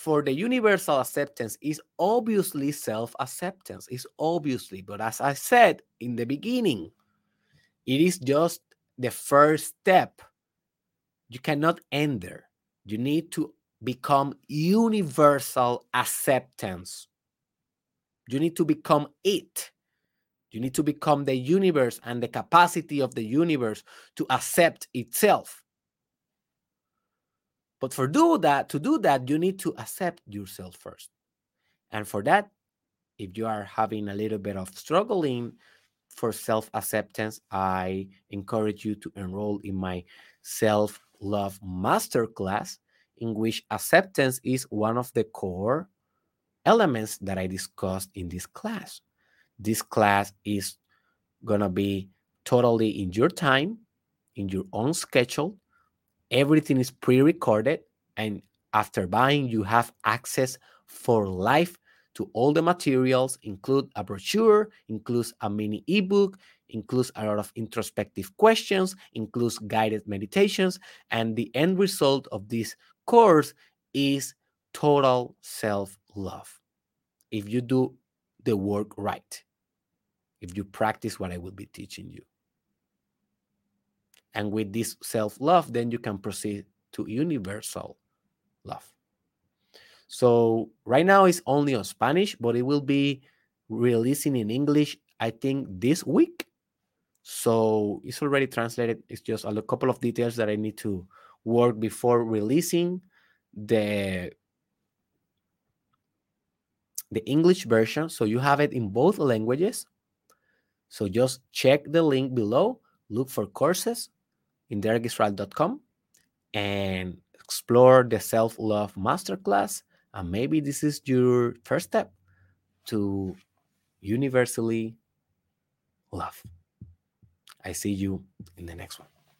for the universal acceptance is obviously self acceptance, is obviously, but as I said in the beginning, it is just the first step you cannot end there. You need to become universal acceptance. You need to become it. You need to become the universe and the capacity of the universe to accept itself. But for do that, to do that, you need to accept yourself first. And for that, if you are having a little bit of struggling for self-acceptance, I encourage you to enroll in my self Love Masterclass, in which acceptance is one of the core elements that I discussed in this class. This class is to be totally in your time, in your own schedule. Everything is pre recorded. And after buying, you have access for life to all the materials, include a brochure, includes a mini ebook, includes a lot of introspective questions, includes guided meditations, and the end result of this course is total self love. If you do the work right, if you practice what I will be teaching you. And with this self love, then you can proceed to universal love. So, right now it's only on Spanish, but it will be releasing in English, I think, this week. So it's already translated. It's just a couple of details that I need to work before releasing the the English version. So you have it in both languages. So just check the link below, look for courses in and explore the self-love masterclass. And maybe this is your first step to universally love. I see you in the next one.